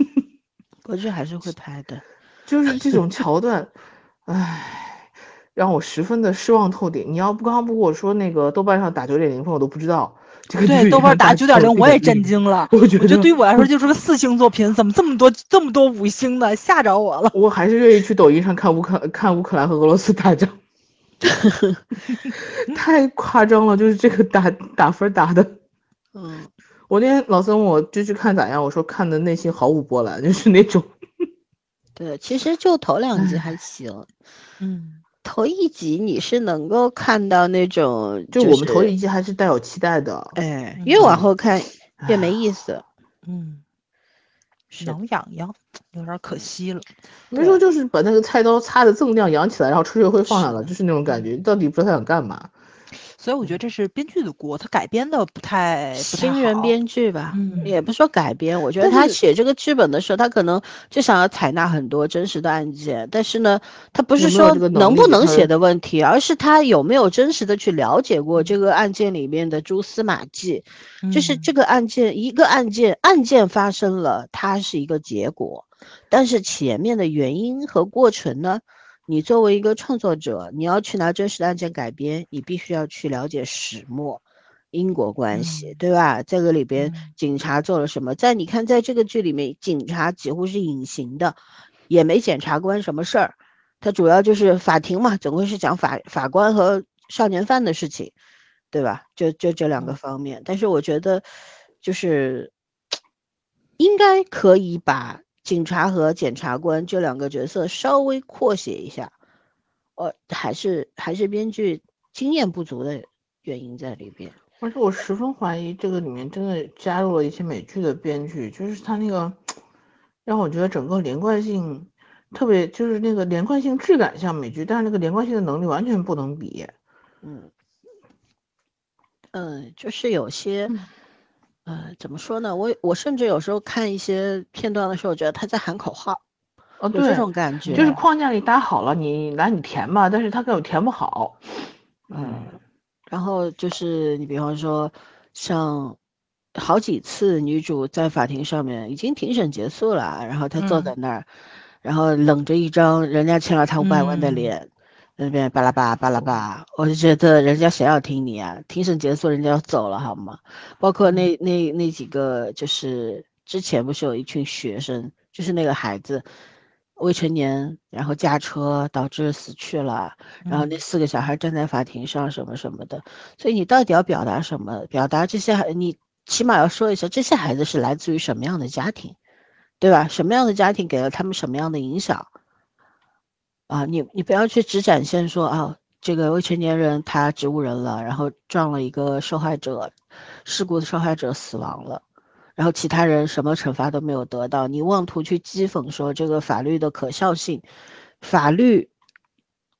国剧还是会拍的。就是这种 桥段，唉，让我十分的失望透顶。你要不刚刚不跟我说那个豆瓣上打九点零分，我都不知道。这个对，豆瓣打九点零，我也震惊了。我觉得觉得对于我来说就是个四星作品，怎么这么多这么多五星的，吓着我了。我还是愿意去抖音上看乌克看乌克兰和俄罗斯打仗，太夸张了，就是这个打打分打的。嗯，我那天老森问我就去看咋样，我说看的内心毫无波澜，就是那种 对，其实就头两集还行，嗯，头一集你是能够看到那种，就是我们头一集还是带有期待的。哎，越往后看越没意思。嗯，挠痒痒，有点可惜了。没说就是把那个菜刀擦的锃亮扬起来，然后吹吹灰放下了，就是那种感觉，到底不知道他想干嘛。所以我觉得这是编剧的锅，他改编的不太不太新人编剧吧，嗯也不说改编，我觉得他写这个剧本的时候，他可能就想要采纳很多真实的案件，但是呢，他不是说能能不能写的问题，而是他有没有真实的去了解过这个案件里面的蛛丝马迹，就是嗯这个案件一个案件案件发生了，它是一个结果，但是前面的原因和过程呢？你作为一个创作者，你要去拿真实的案件改编，你必须要去了解始末、因果关系，嗯对吧？这个里边嗯警察做了什么？在你看，在这个剧里面，警察几乎是隐形的，也没检察官什么事儿，他主要就是法庭嘛，总归是讲法法官和少年犯的事情，对吧？就就这两个嗯方面。但是我觉得，就是应该可以把警察和检察官这两个角色稍微扩写一下，呃，还是还是编剧经验不足的原因在里边。而且我十分怀疑这个里面真的加入了一些美剧的编剧，就是他那个让我觉得整个连贯性特别，就是那个连贯性质感像美剧，但是那个连贯性的能力完全不能比。嗯，嗯，就是有些，嗯呃，怎么说呢？我我甚至有时候看一些片段的时候，我觉得他在喊口号，哦，有这，种感觉。就是框架里搭好了，你来你填吧，但是他根本填不好。嗯，然后就是你比方说，像好几次女主在法庭上面已经庭审结束了，然后她坐嗯在那儿，然后冷着一张人家欠了她五百万的嗯脸，那边巴拉巴巴拉巴，我就觉得人家谁要听你啊？庭审结束，人家要走了好吗？包括那那那几个，就是之前不是有一群学生，就是那个孩子。未成年，然后驾车导致死去了，然后那嗯四个小孩站在法庭上什么什么的，所以你到底要表达什么？表达这些孩，你起码要说一下这些孩子是来自于什么样的家庭，对吧？什么样的家庭给了他们什么样的影响？啊，你你不要去只展现说啊，这个未成年人他植物人了，然后撞了一个受害者，事故的受害者死亡了，然后其他人什么惩罚都没有得到，你妄图去讥讽说这个法律的可笑性，法律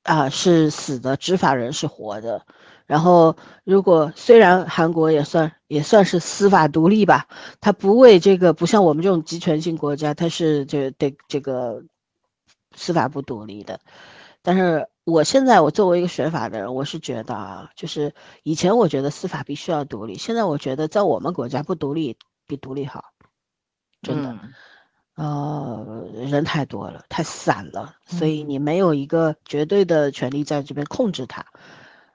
啊是死的，执法人是活的。然后，如果虽然韩国也算也算是司法独立吧，他不为这个不像我们这种集权性国家，他是这对这个司法不独立的。但是我现在我作为一个学法的人，我是觉得啊，就是以前我觉得司法必须要独立，现在我觉得在我们国家不独立比独立好，真的。呃，人太多了，太散了，所以你没有一个绝对的权利在这边控制它。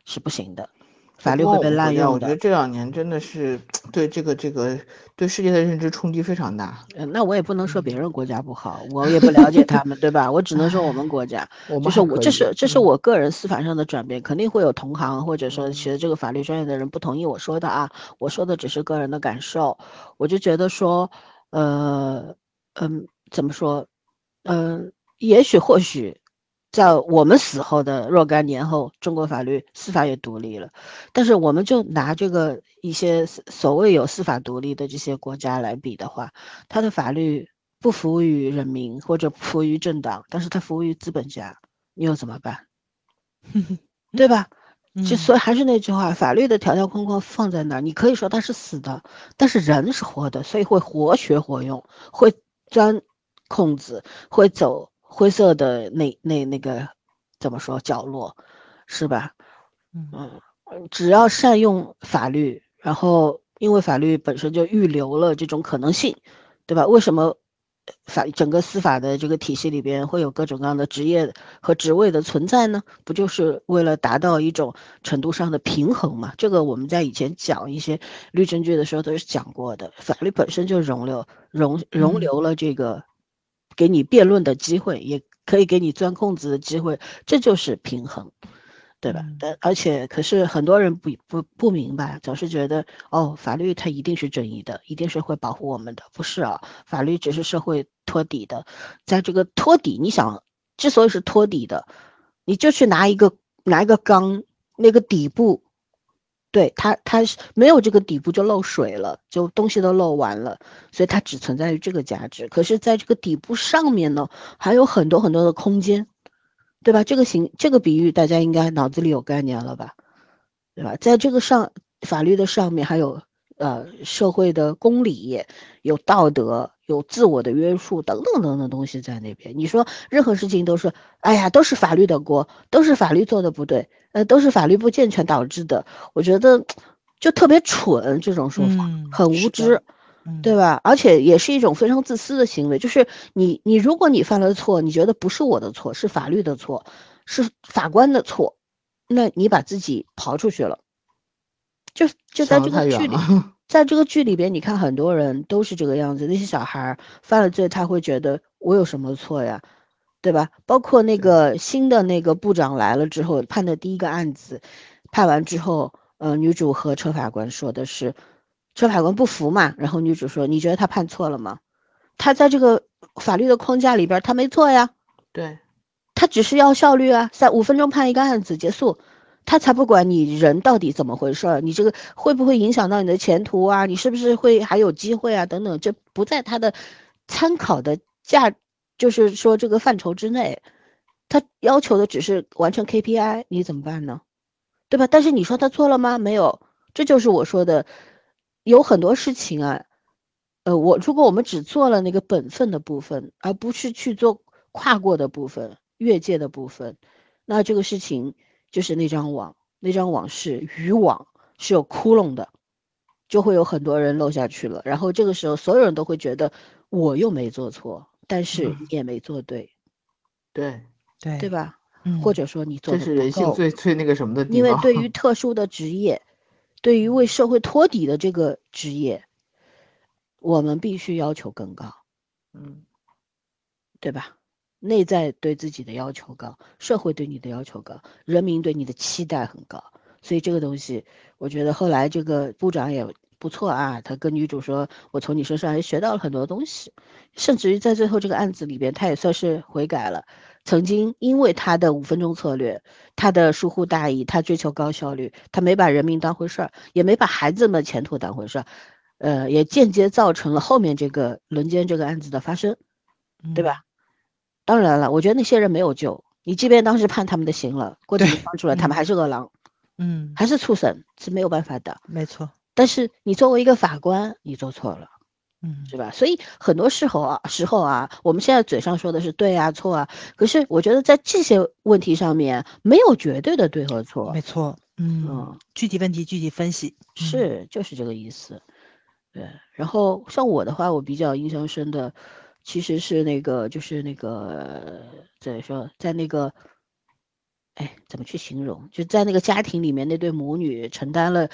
是不行的，法律会被滥用的。我觉得这两年真的是对这个这个对世界的认知冲击非常大。嗯，那我也不能说别人国家不好，我也不了解他们，对吧？我只能说我们国家，就是我这是这是我个人司法上的转变，肯定会有同行或者说学这个法律专业的人不同意我说的啊。我说的只是个人的感受，我就觉得说，呃，嗯，怎么说？嗯，也许或许。在我们死后的若干年后，中国法律司法也独立了。但是，我们就拿这个一些所谓有司法独立的这些国家来比的话，它的法律不服务于人民或者服务于政党，但是它服务于资本家，你又怎么办？对吧？就所以还是那句话，法律的条条框框放在那儿，你可以说它是死的，但是人是活的，所以会活学活用，会钻空子，会走。灰色的那那那个怎么说角落，是吧？嗯，只要善用法律，然后因为法律本身就预留了这种可能性，对吧？为什么法整个司法的这个体系里边会有各种各样的职业和职位的存在呢？不就是为了达到一种程度上的平衡嘛？这个我们在以前讲一些律政剧的时候都是讲过的。法律本身就容留容容留了这个。给你辩论的机会，也可以给你钻空子的机会，这就是平衡，对吧？但而且，可是很多人不不不明白，总是觉得哦，法律它一定是正义的，一定是会保护我们的，不是啊？法律只是社会托底的，在这个托底，你想，之所以是托底的，你就去拿一个拿一个缸，那个底部。对它，它是没有这个底部就漏水了，就东西都漏完了，所以它只存在于这个价值。可是，在这个底部上面呢，还有很多很多的空间，对吧？这个形这个比喻大家应该脑子里有概念了吧，对吧？在这个上法律的上面，还有呃社会的公理，有道德，有自我的约束等等等等东西在那边。你说任何事情都是，哎呀，都是法律的锅，都是法律做的不对。呃，都是法律不健全导致的，我觉得就特别蠢，这种说法很无知，对吧？而且也是一种非常自私的行为。就是你，你如果你犯了错，你觉得不是我的错，是法律的错，是法官的错，那你把自己刨出去了。就就在这个剧里，在这个剧里边，你看很多人都是这个样子。那些小孩犯了罪，他会觉得我有什么错呀？对吧？包括那个新的那个部长来了之后判的第一个案子，判完之后，呃，女主和车法官说的是，车法官不服嘛，然后女主说，你觉得他判错了吗？他在这个法律的框架里边，他没错呀。对，他只是要效率啊，在五分钟判一个案子结束，他才不管你人到底怎么回事儿，你这个会不会影响到你的前途啊？你是不是会还有机会啊？等等，这不在他的参考的价。就是说，这个范畴之内，他要求的只是完成 KPI，你怎么办呢？对吧？但是你说他错了吗？没有，这就是我说的，有很多事情啊，呃，我如果我们只做了那个本分的部分，而不是去做跨过的部分、越界的部分，那这个事情就是那张网，那张网是渔网，是有窟窿的，就会有很多人漏下去了。然后这个时候，所有人都会觉得我又没做错。但是你也没做对，对对对吧？嗯或者说你做的这是人性最最那个什么的地方。因为对于 特殊的职业，对于为社会托底的这个职业，我们必须要求更高，嗯，对吧？内在对自己的要求高，社会对你的要求高，人民对你的期待很高，所以这个东西，我觉得后来这个部长也不错啊，他跟女主说，我从你身上也学到了很多东西，甚至于在最后这个案子里边，他也算是悔改了。曾经因为他的五分钟策略，他的疏忽大意，他追求高效率，他没把人民当回事儿，也没把孩子们前途当回事儿，呃，也间接造成了后面这个轮奸这个案子的发生，对吧？当然了，我觉得那些人没有救，你即便当时判他们的刑了，过几年放出来，他们还是饿狼，嗯，还是畜生，是没有办法的。没错。但是你作为一个法官，你做错了。嗯，是吧？所以很多时候啊，时候啊，我们现在嘴上说的是对啊、错啊，可是我觉得在这些问题上面没有绝对的对和错。没错，嗯，具体问题具体分析，是就是这个意思。对，然后像我的话，我比较印象深的，其实是那个，就是那个怎么说，在那个，哎，怎么去形容？就在那个家庭里面，那对母女承担了。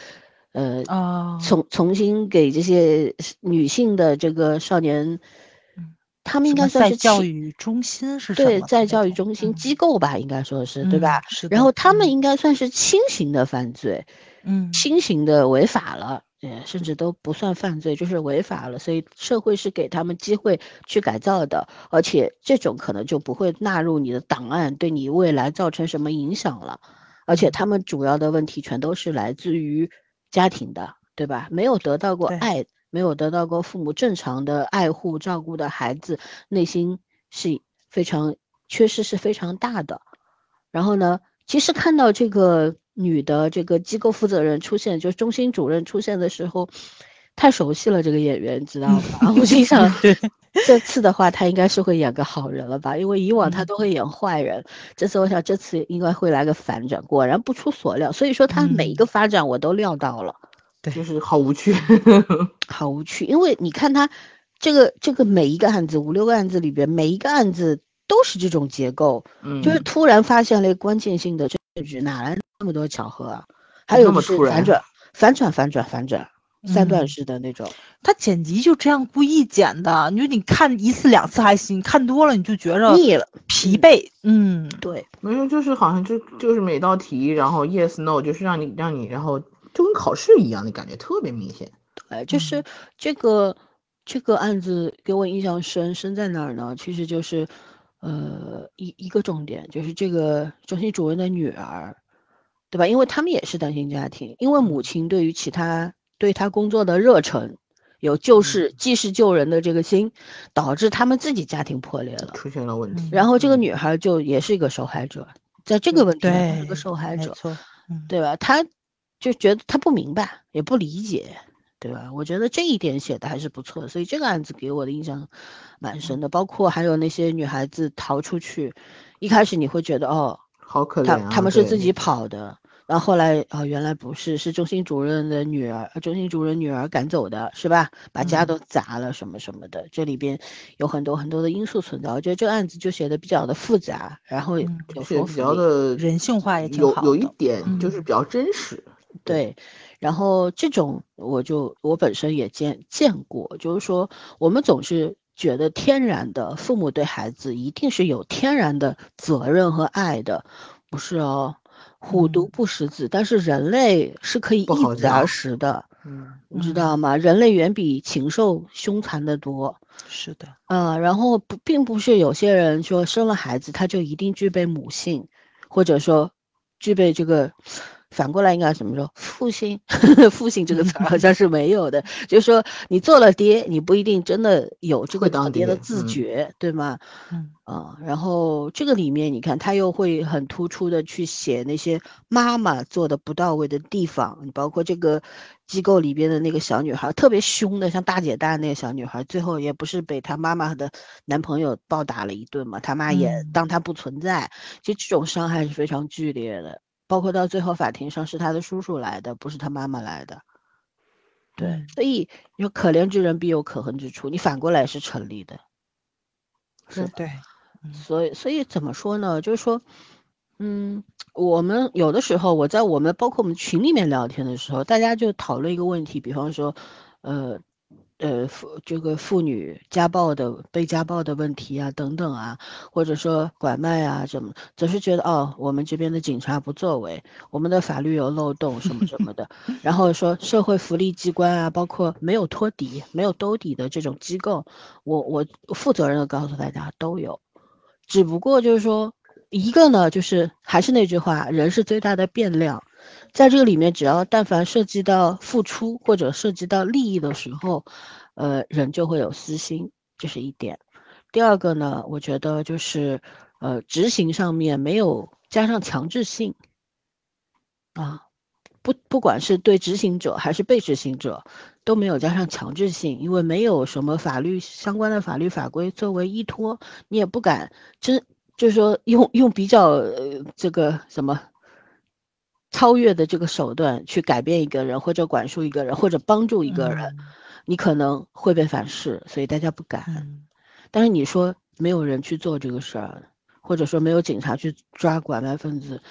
呃啊，重重新给这些女性的这个少年，他们应该算是教育中心是对，在教育中心机构吧，应该说是对吧？是。然后他们应该算是轻型的犯罪，嗯，轻型的违法了，呃，甚至都不算犯罪，就是违法了。所以社会是给他们机会去改造的，而且这种可能就不会纳入你的档案，对你未来造成什么影响了。而且他们主要的问题全都是来自于。家庭的，对吧？没有得到过爱，没有得到过父母正常的爱护照顾的孩子，内心是非常缺失，是非常大的。然后呢，其实看到这个女的这个机构负责人出现，就是中心主任出现的时候，太熟悉了这个演员，知道吗？我心想，这次的话，他应该是会演个好人了吧？因为以往他都会演坏人，这次我想这次应该会来个反转。果然不出所料，所以说他每一个发展我都料到了。对，就是好无趣，好无趣。因为你看他这个这个每一个案子，五六个案子里边，每一个案子都是这种结构，嗯，就是突然发现了关键性的证据，哪来那么多巧合啊？还有就是反转，反转，反转，反转。三段式的那种，他剪辑就这样故意剪的。你说你看一次两次还行，看多了你就觉着腻了、疲惫。嗯，对，没有，就是好像就就是每道题，然后 yes no，就是让你让你，然后就跟考试一样的感觉，特别明显。对，就是这个这个案子给我印象深深在哪儿呢？其实就是，呃，一一个重点就是这个中心主任的女儿，对吧？因为他们也是单亲家庭，因为母亲对于其他。对他工作的热忱，有救世济世救人的这个心，导致他们自己家庭破裂了，出现了问题。然后这个女孩就也是一个受害者，在这个问题上是个受害者，对吧？她就觉得她不明白，也不理解，对吧？我觉得这一点写的还是不错，所以这个案子给我的印象蛮深的。包括还有那些女孩子逃出去，一开始你会觉得哦，好可怜啊，他们是自己跑的。然后后来啊，原来不是，是中心主任的女儿，中心主任女儿赶走的，是吧？把家都砸了，什么什么的，这里边有很多很多的因素存在。我觉得这个案子就写的比较的复杂，然后有比较的人性化，也挺好有有一点就是比较真实。对，然后这种我就我本身也见见过，就是说我们总是觉得天然的父母对孩子一定是有天然的责任和爱的，不是哦。虎毒不食子，但是人类是可以一子而食的，嗯，你知道吗？人类远比禽兽凶残的多。是的，嗯，然后不，并不是有些人说生了孩子他就一定具备母性，或者说具备这个。反过来应该怎么说？父性，父性这个词好像是没有的。就是说，你做了爹，你不一定真的有这个当爹的自觉，对吗？嗯啊，然后这个里面你看，他又会很突出的去写那些妈妈做的不到位的地方。你包括这个机构里边的那个小女孩，特别凶的，像大姐大那个小女孩，最后也不是被她妈妈的男朋友暴打了一顿嘛？他妈也当她不存在，其实这种伤害是非常剧烈的。包括到最后法庭上是他的叔叔来的，不是他妈妈来的。对，所以你说可怜之人必有可恨之处，你反过来是成立的。是对，所以所以怎么说呢？就是说，嗯，我们有的时候我在我们包括我们群里面聊天的时候，大家就讨论一个问题，比方说，呃，呃，妇这个妇女家暴的被家暴的问题啊，等等啊，或者说拐卖啊，什么，总是觉得哦，我们这边的警察不作为，我们的法律有漏洞，什么什么的，然后说社会福利机关啊，包括没有托底、没有兜底的这种机构，我我负责任的告诉大家都有，只不过就是说，一个呢，就是还是那句话，人是最大的变量。在这个里面，只要但凡涉及到付出或者涉及到利益的时候，呃，人就会有私心，这是一点。第二个呢，我觉得就是，呃，执行上面没有加上强制性，啊，不，不管是对执行者还是被执行者，都没有加上强制性，因为没有什么法律相关的法律法规作为依托，你也不敢真，就是说用用比较这个什么。超越的这个手段去改变一个人，或者管束一个人，或者帮助一个人，你可能会被反噬，所以大家不敢。但是你说没有人去做这个事儿，或者说没有警察去抓拐卖分子，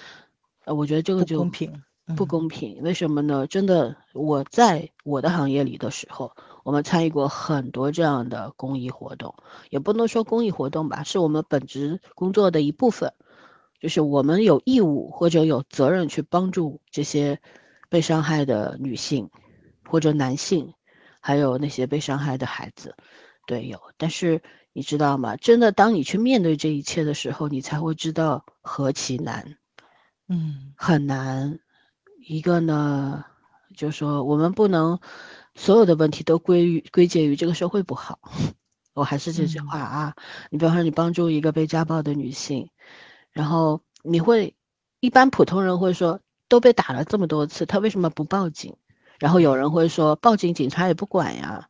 呃，我觉得这个就不公平。不公平，为什么呢？真的，我在我的行业里的时候，我们参与过很多这样的公益活动，也不能说公益活动吧，是我们本职工作的一部分。就是我们有义务或者有责任去帮助这些被伤害的女性或者男性，还有那些被伤害的孩子，对，有。但是你知道吗？真的，当你去面对这一切的时候，你才会知道何其难，嗯，很难。一个呢，就是说我们不能所有的问题都归于归结于这个社会不好。我还是这句话啊，你比方说你帮助一个被家暴的女性。然后你会，一般普通人会说，都被打了这么多次，他为什么不报警？然后有人会说，报警警察也不管呀，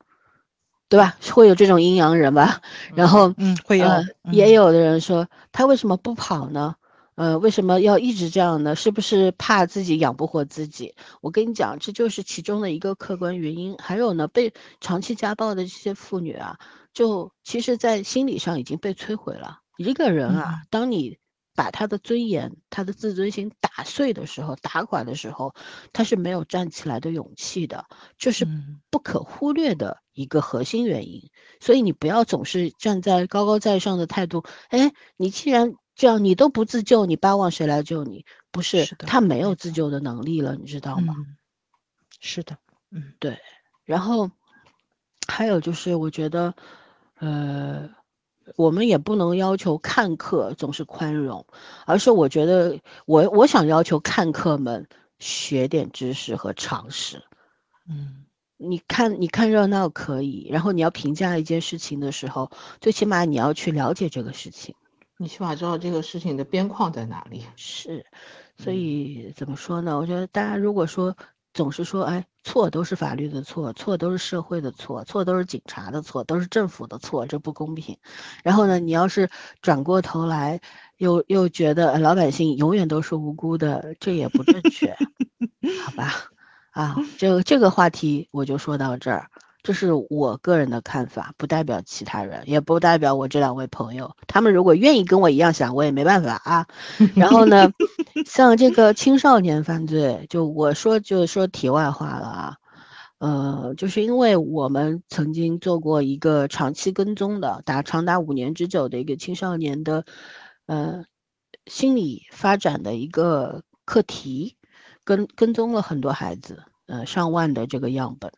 对吧？会有这种阴阳人吧？然后，嗯，会有，也有的人说，他为什么不跑呢？呃，为什么要一直这样呢？是不是怕自己养不活自己？我跟你讲，这就是其中的一个客观原因。还有呢，被长期家暴的这些妇女啊，就其实，在心理上已经被摧毁了。一个人啊，当你。把他的尊严、他的自尊心打碎的时候、打垮的时候，他是没有站起来的勇气的，这是不可忽略的一个核心原因。所以你不要总是站在高高在上的态度。哎，你既然这样，你都不自救，你巴望谁来救你？不是，他没有自救的能力了，你知道吗？是的，嗯，对。然后还有就是，我觉得，呃。我们也不能要求看客总是宽容，而是我觉得我我想要求看客们学点知识和常识。嗯，你看你看热闹可以，然后你要评价一件事情的时候，最起码你要去了解这个事情，你起码知道这个事情的边框在哪里。是，所以怎么说呢？我觉得大家如果说。总是说，哎，错都是法律的错，错都是社会的错，错都是警察的错，都是政府的错，这不公平。然后呢，你要是转过头来，又又觉得老百姓永远都是无辜的，这也不正确，好吧？啊，这这个话题我就说到这儿。这是我个人的看法，不代表其他人，也不代表我这两位朋友。他们如果愿意跟我一样想，我也没办法啊。然后呢，像这个青少年犯罪，就我说就说题外话了啊。呃，就是因为我们曾经做过一个长期跟踪的，达长达五年之久的一个青少年的，呃，心理发展的一个课题，跟跟踪了很多孩子，呃，上万的这个样本。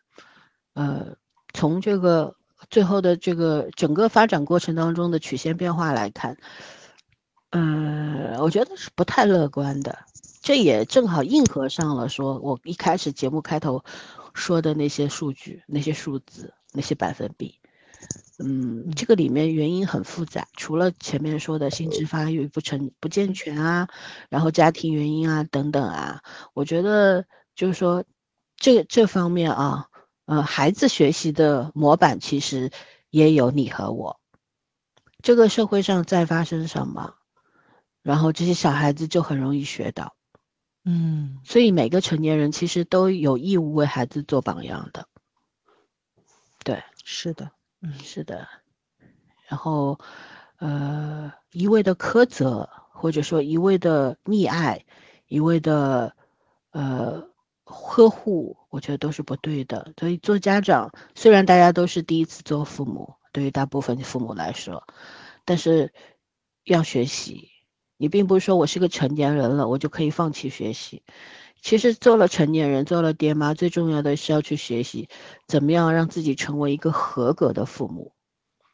呃，从这个最后的这个整个发展过程当中的曲线变化来看，呃，我觉得是不太乐观的。这也正好应和上了说我一开始节目开头说的那些数据、那些数字、那些百分比。嗯，这个里面原因很复杂，除了前面说的心智发育不成不健全啊，然后家庭原因啊等等啊，我觉得就是说这这方面啊。呃，孩子学习的模板其实也有你和我。这个社会上在发生什么，然后这些小孩子就很容易学到。嗯，所以每个成年人其实都有义务为孩子做榜样的。对，是的，嗯，是的。然后，呃，一味的苛责，或者说一味的溺爱，一味的，呃。呵护，我觉得都是不对的。所以做家长，虽然大家都是第一次做父母，对于大部分父母来说，但是要学习。你并不是说我是个成年人了，我就可以放弃学习。其实做了成年人，做了爹妈，最重要的是要去学习，怎么样让自己成为一个合格的父母，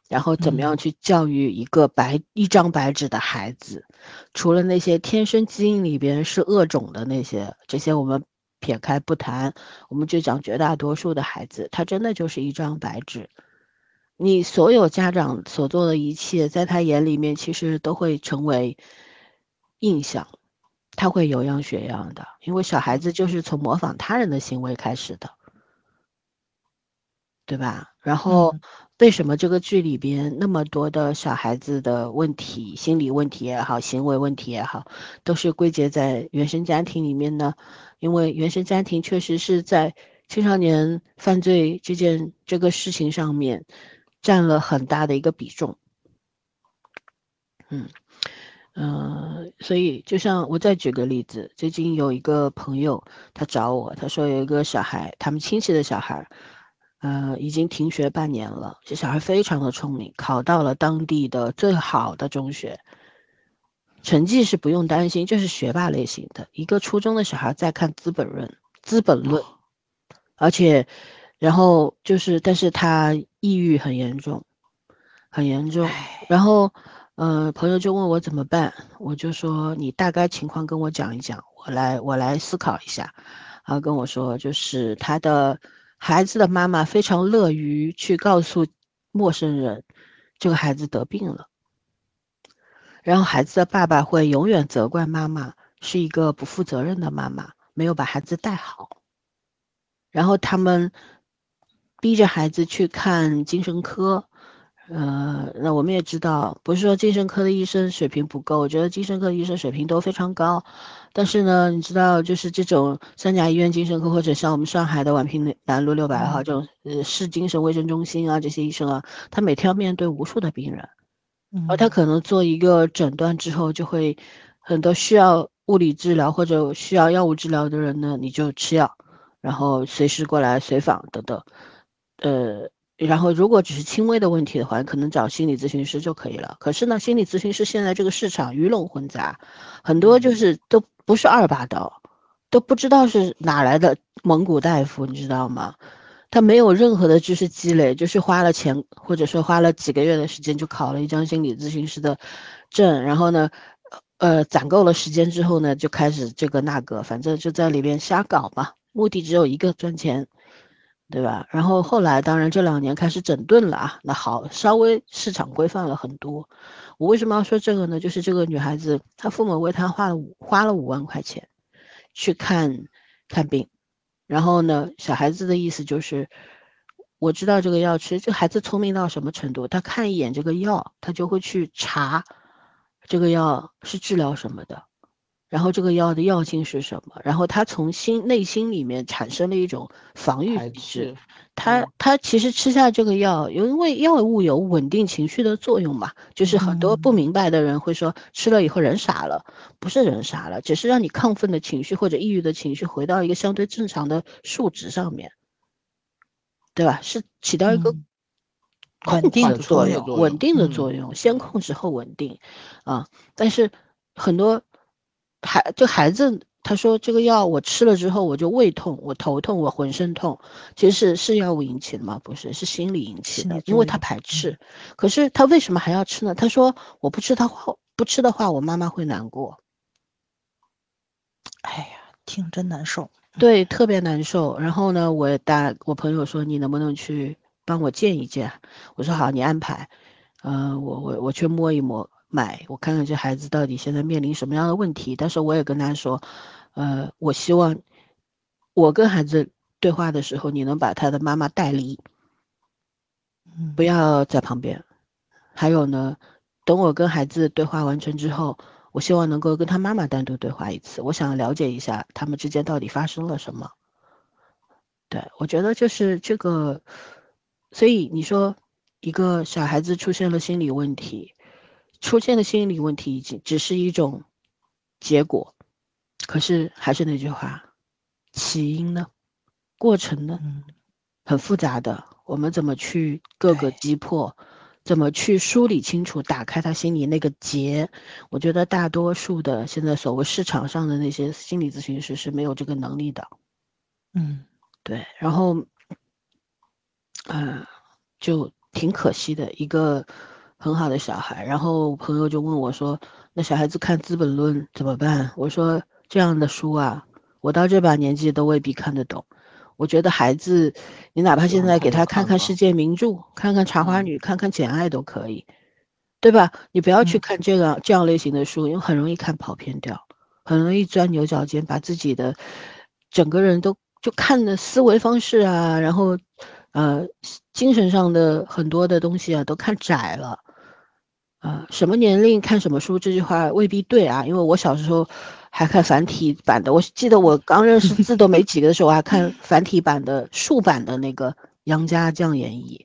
然后怎么样去教育一个白一张白纸的孩子。除了那些天生基因里边是恶种的那些，这些我们撇开不谈，我们就讲绝大多数的孩子，他真的就是一张白纸。你所有家长所做的一切，在他眼里面其实都会成为印象。他会有样学样的，因为小孩子就是从模仿他人的行为开始的，对吧？然后为什么这个剧里边那么多的小孩子的问题、心理问题也好、行为问题也好，都是归结在原生家庭里面呢？因为原生家庭确实是在青少年犯罪这件这个事情上面占了很大的一个比重。嗯。嗯，所以就像我再举个例子，最近有一个朋友他找我，他说有一个小孩，他们亲戚的小孩，呃，已经停学半年了。这小孩非常的聪明，考到了当地的最好的中学，成绩是不用担心，就是学霸类型的。一个初中的小孩在看《资本论》，《资本论》，而且，然后就是，但是他抑郁很严重，很严重，然后。呃，朋友就问我怎么办，我就说你大概情况跟我讲一讲，我来我来思考一下。然后跟我说，就是他的孩子的妈妈非常乐于去告诉陌生人，这个孩子得病了。然后孩子的爸爸会永远责怪妈妈是一个不负责任的妈妈，没有把孩子带好。然后他们逼着孩子去看精神科。呃，那我们也知道，不是说精神科的医生水平不够，我觉得精神科医生水平都非常高。但是呢，你知道，就是这种三甲医院精神科，或者像我们上海的宛平南路六百号这种呃市精神卫生中心啊，这些医生啊，他每天要面对无数的病人，而他可能做一个诊断之后，就会很多需要物理治疗或者需要药物治疗的人呢，你就吃药，然后随时过来随访等等，呃。然后，如果只是轻微的问题的话，可能找心理咨询师就可以了。可是呢，心理咨询师现在这个市场鱼龙混杂，很多就是都不是二把刀，都不知道是哪来的蒙古大夫，你知道吗？他没有任何的知识积累，就是花了钱，或者说花了几个月的时间就考了一张心理咨询师的证，然后呢，呃，攒够了时间之后呢，就开始这个那个，反正就在里边瞎搞嘛，目的只有一个，赚钱。对吧？然后后来，当然这两年开始整顿了啊。那好，稍微市场规范了很多。我为什么要说这个呢？就是这个女孩子，她父母为她花了五花了五万块钱去看看病。然后呢，小孩子的意思就是，我知道这个药吃。这孩子聪明到什么程度？他看一眼这个药，他就会去查这个药是治疗什么的。然后这个药的药性是什么？然后他从心内心里面产生了一种防御机制。他他其实吃下这个药，因为药物有稳定情绪的作用嘛。就是很多不明白的人会说，吃了以后人傻了，不是人傻了，只是让你亢奋的情绪或者抑郁的情绪回到一个相对正常的数值上面，对吧？是起到一个稳定的作用，稳定的作用，先控制后稳定啊。但是很多。孩就孩子他说这个药我吃了之后我就胃痛我头痛我浑身痛，其实是是药物引起的吗？不是，是心理引起的，因为他排斥。可是他为什么还要吃呢？他说我不吃他话不吃的话我妈妈会难过。哎呀，听真难受。对，特别难受。然后呢，我打我朋友说你能不能去帮我见一见？我说好，你安排。嗯，我我我去摸一摸。买，我看看这孩子到底现在面临什么样的问题。但是我也跟他说，呃，我希望我跟孩子对话的时候，你能把他的妈妈带离，不要在旁边。还有呢，等我跟孩子对话完成之后，我希望能够跟他妈妈单独对话一次，我想了解一下他们之间到底发生了什么。对我觉得就是这个，所以你说一个小孩子出现了心理问题。出现的心理问题已经只是一种结果，可是还是那句话，起因呢？过程呢？嗯，很复杂的。我们怎么去各个击破？怎么去梳理清楚？打开他心里那个结？我觉得大多数的现在所谓市场上的那些心理咨询师是没有这个能力的。嗯，对。然后，嗯，就挺可惜的一个很好的小孩。然后朋友就问我说：“那小孩子看《资本论》怎么办？”我说：“这样的书啊，我到这把年纪都未必看得懂。”我觉得孩子，你哪怕现在给他看看世界名著，看看《茶花女》，看看《简爱》都可以，对吧？你不要去看这个这样类型的书，因为很容易看跑偏掉，很容易钻牛角尖，把自己的整个人都就看的思维方式啊，然后呃精神上的很多的东西啊都看窄了。啊，什么年龄看什么书这句话未必对啊，因为我小时候。还看繁体版的，我记得我刚认识字都没几个的时候，我还看繁体版的竖版的那个杨家将演义。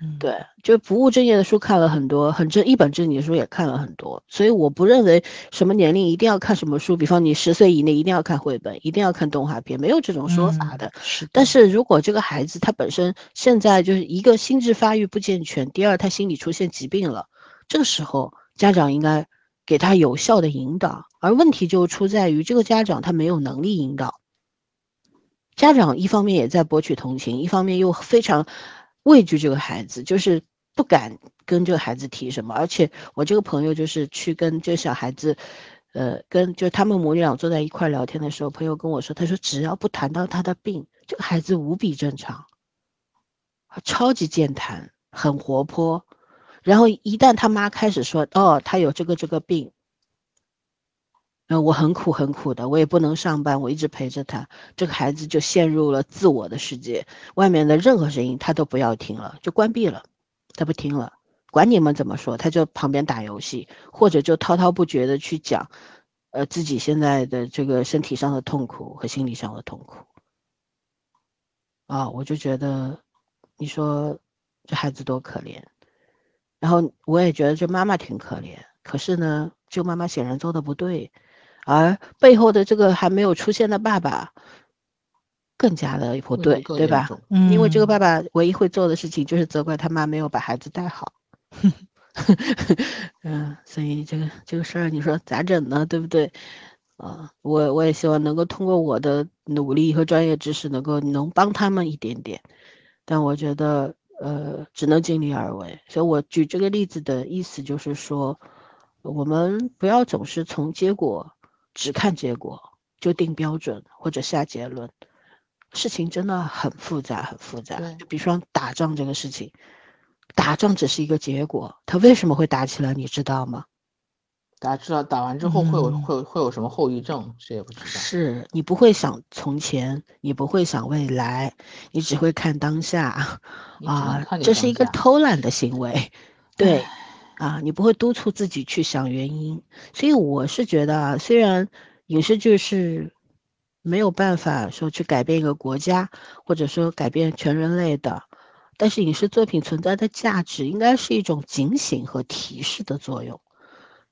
嗯，对，就不务正业的书看了很多，很正一本正经的书也看了很多，所以我不认为什么年龄一定要看什么书，比方你十岁以内一定要看绘本，一定要看动画片，没有这种说法的。是，但是如果这个孩子他本身现在就是一个心智发育不健全，第二他心理出现疾病了，这个时候家长应该。给他有效的引导，而问题就出在于这个家长他没有能力引导。家长一方面也在博取同情，一方面又非常畏惧这个孩子，就是不敢跟这个孩子提什么。而且我这个朋友就是去跟这个小孩子，呃，跟就他们母女俩坐在一块聊天的时候，朋友跟我说，他说只要不谈到他的病，这个孩子无比正常，超级健谈，很活泼。然后一旦他妈开始说哦，他有这个这个病，嗯，我很苦很苦的，我也不能上班，我一直陪着他，这个孩子就陷入了自我的世界，外面的任何声音他都不要听了，就关闭了，他不听了，管你们怎么说，他就旁边打游戏，或者就滔滔不绝的去讲，呃，自己现在的这个身体上的痛苦和心理上的痛苦，啊，我就觉得，你说这孩子多可怜。然后我也觉得这妈妈挺可怜，可是呢，这妈妈显然做的不对，而背后的这个还没有出现的爸爸，更加的不对，对吧？因为这个爸爸唯一会做的事情就是责怪他妈没有把孩子带好，嗯，所以这个这个事儿你说咋整呢？对不对？啊，我我也希望能够通过我的努力和专业知识，能够能帮他们一点点，但我觉得。呃，只能尽力而为。所以我举这个例子的意思就是说，我们不要总是从结果只看结果就定标准或者下结论。事情真的很复杂，很复杂。就比如说打仗这个事情，打仗只是一个结果，它为什么会打起来，你知道吗？大家知道打完之后会有会有会有什么后遗症？谁也不知道。是你不会想从前，你不会想未来，你只会看当下，啊，这是一个偷懒的行为，对，啊，你不会督促自己去想原因。所以我是觉得啊，虽然影视剧是没有办法说去改变一个国家，或者说改变全人类的，但是影视作品存在的价值应该是一种警醒和提示的作用。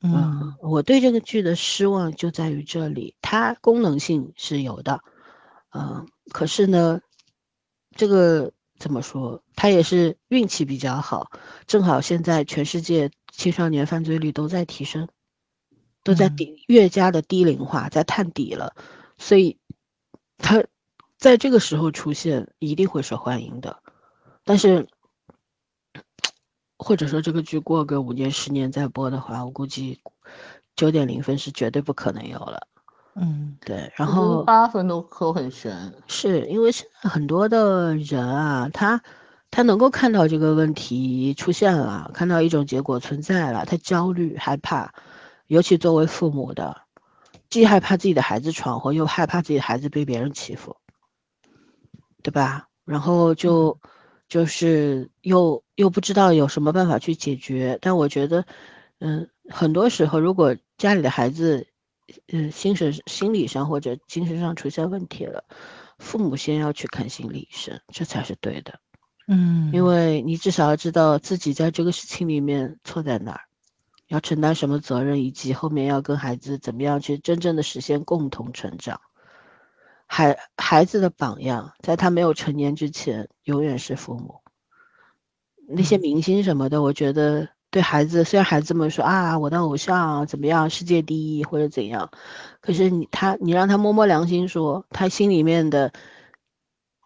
嗯，我对这个剧的失望就在于这里，它功能性是有的，嗯，可是呢，这个怎么说？它也是运气比较好，正好现在全世界青少年犯罪率都在提升，都在低越加的低龄化，在探底了，所以它在这个时候出现一定会受欢迎的，但是。或者说这个剧过个五年十年再播的话，我估计九点零分是绝对不可能有了。嗯，对。然后八分都扣很悬，是因为现在很多的人啊，他他能够看到这个问题出现了，看到一种结果存在了，他焦虑害怕，尤其作为父母的，既害怕自己的孩子闯祸，又害怕自己的孩子被别人欺负，对吧？然后就。就是又又不知道有什么办法去解决，但我觉得，嗯，很多时候如果家里的孩子，嗯，心神心理上或者精神上出现问题了，父母先要去看心理医生，这才是对的，嗯，因为你至少要知道自己在这个事情里面错在哪儿，要承担什么责任，以及后面要跟孩子怎么样去真正的实现共同成长。孩孩子的榜样，在他没有成年之前，永远是父母。那些明星什么的，我觉得对孩子，虽然孩子们说啊，我的偶像怎么样，世界第一或者怎样，可是你他，你让他摸摸良心说，他心里面的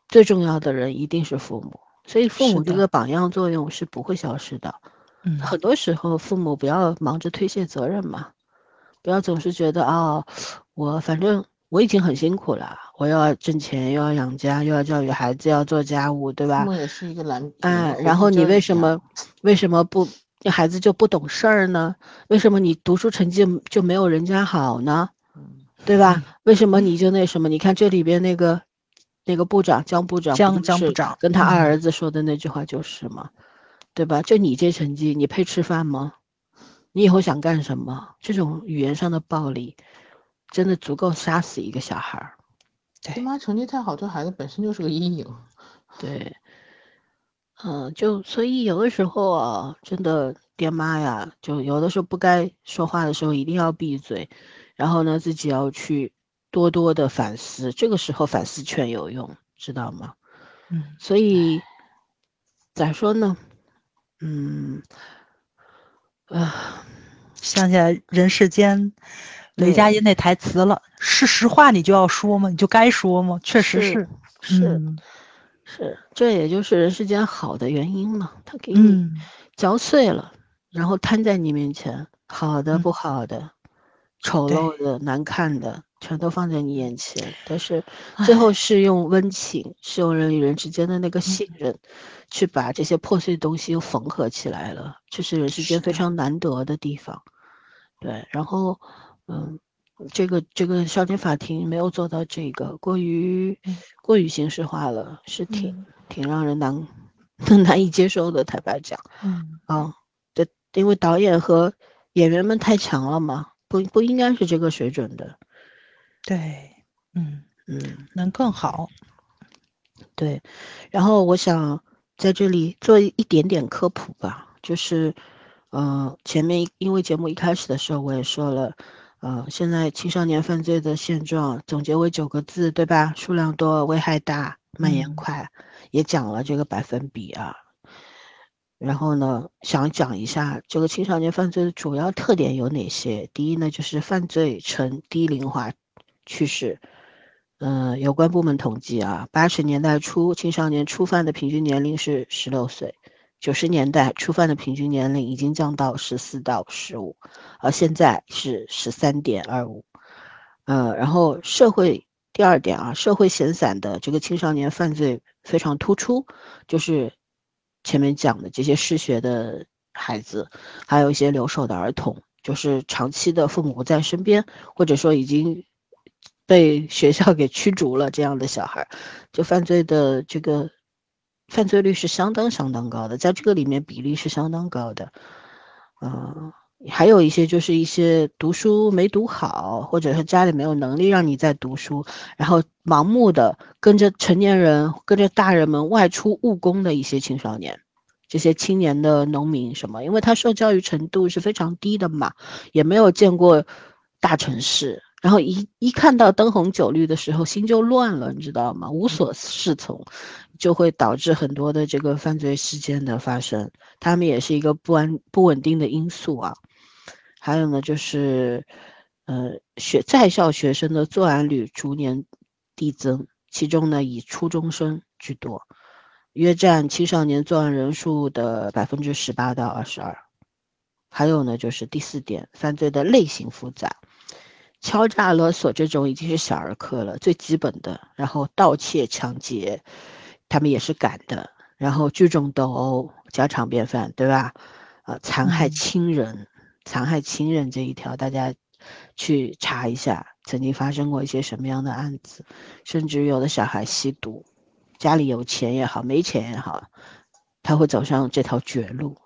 最重要的人一定是父母。所以父母这个榜样作用是不会消失的。嗯，很多时候父母不要忙着推卸责任嘛，不要总是觉得啊，我反正。我已经很辛苦了，我又要挣钱，又要养家，又要教育孩子，要做家务，对吧？我也是一个男。嗯，然后你为什么为什么不这孩子就不懂事儿呢？为什么你读书成绩就没有人家好呢？对吧？为什么你就那什么？你看这里边那个那个部长江部长，江江部长跟他二儿子说的那句话就是嘛，对吧？就你这成绩，你配吃饭吗？你以后想干什么？这种语言上的暴力。真的足够杀死一个小孩儿。爹妈成绩太好，对孩子本身就是个阴影。对，嗯，就所以有的时候啊，真的爹妈呀，就有的时候不该说话的时候一定要闭嘴，然后呢，自己要去多多的反思。这个时候反思劝有用，知道吗？嗯。所以咋说呢？嗯，啊，想起来人世间。雷佳音那台词了，是实话你就要说吗？你就该说吗？确实是，是，是，这也就是人世间好的原因嘛。他给你嚼碎了，然后摊在你面前，好的、不好的、丑陋的、难看的，全都放在你眼前。但是最后是用温情，是用人与人之间的那个信任，去把这些破碎东西又缝合起来了。这是人世间非常难得的地方。对，然后。嗯，这个这个少年法庭没有做到这个，过于过于形式化了，是挺挺让人难 难以接受的。坦白讲，嗯啊，对因为导演和演员们太强了嘛，不不应该是这个水准的。对，嗯嗯，能更好。对，然后我想在这里做一点点科普吧，就是，嗯，前面因为节目一开始的时候我也说了。呃，现在青少年犯罪的现状总结为九个字，对吧？数量多，危害大，蔓延快，也讲了这个百分比啊。然后呢，想讲一下这个青少年犯罪的主要特点有哪些？第一呢，就是犯罪呈低龄化趋势。嗯，有关部门统计啊，八十年代初青少年初犯的平均年龄是十六岁。九十年代初犯的平均年龄已经降到十四到十五，而现在是十三点二五。呃，然后社会第二点啊，社会闲散的这个青少年犯罪非常突出，就是前面讲的这些失学的孩子，还有一些留守的儿童，就是长期的父母不在身边，或者说已经被学校给驱逐了这样的小孩，就犯罪的这个。犯罪率是相当相当高的，在这个里面比例是相当高的，嗯，还有一些就是一些读书没读好，或者是家里没有能力让你在读书，然后盲目的跟着成年人、跟着大人们外出务工的一些青少年，这些青年的农民什么，因为他受教育程度是非常低的嘛，也没有见过大城市。然后一一看到灯红酒绿的时候，心就乱了，你知道吗？无所适从，就会导致很多的这个犯罪事件的发生。他们也是一个不安、不稳定的因素啊。还有呢，就是，呃，学在校学生的作案率逐年递增，其中呢以初中生居多，约占青少年作案人数的百分之十八到二十二。还有呢，就是第四点，犯罪的类型复杂。敲诈勒索这种已经是小儿科了，最基本的。然后盗窃、抢劫，他们也是敢的。然后聚众斗殴，家常便饭，对吧？呃，残害亲人，残害亲人这一条，大家去查一下，曾经发生过一些什么样的案子？甚至有的小孩吸毒，家里有钱也好，没钱也好，他会走上这条绝路。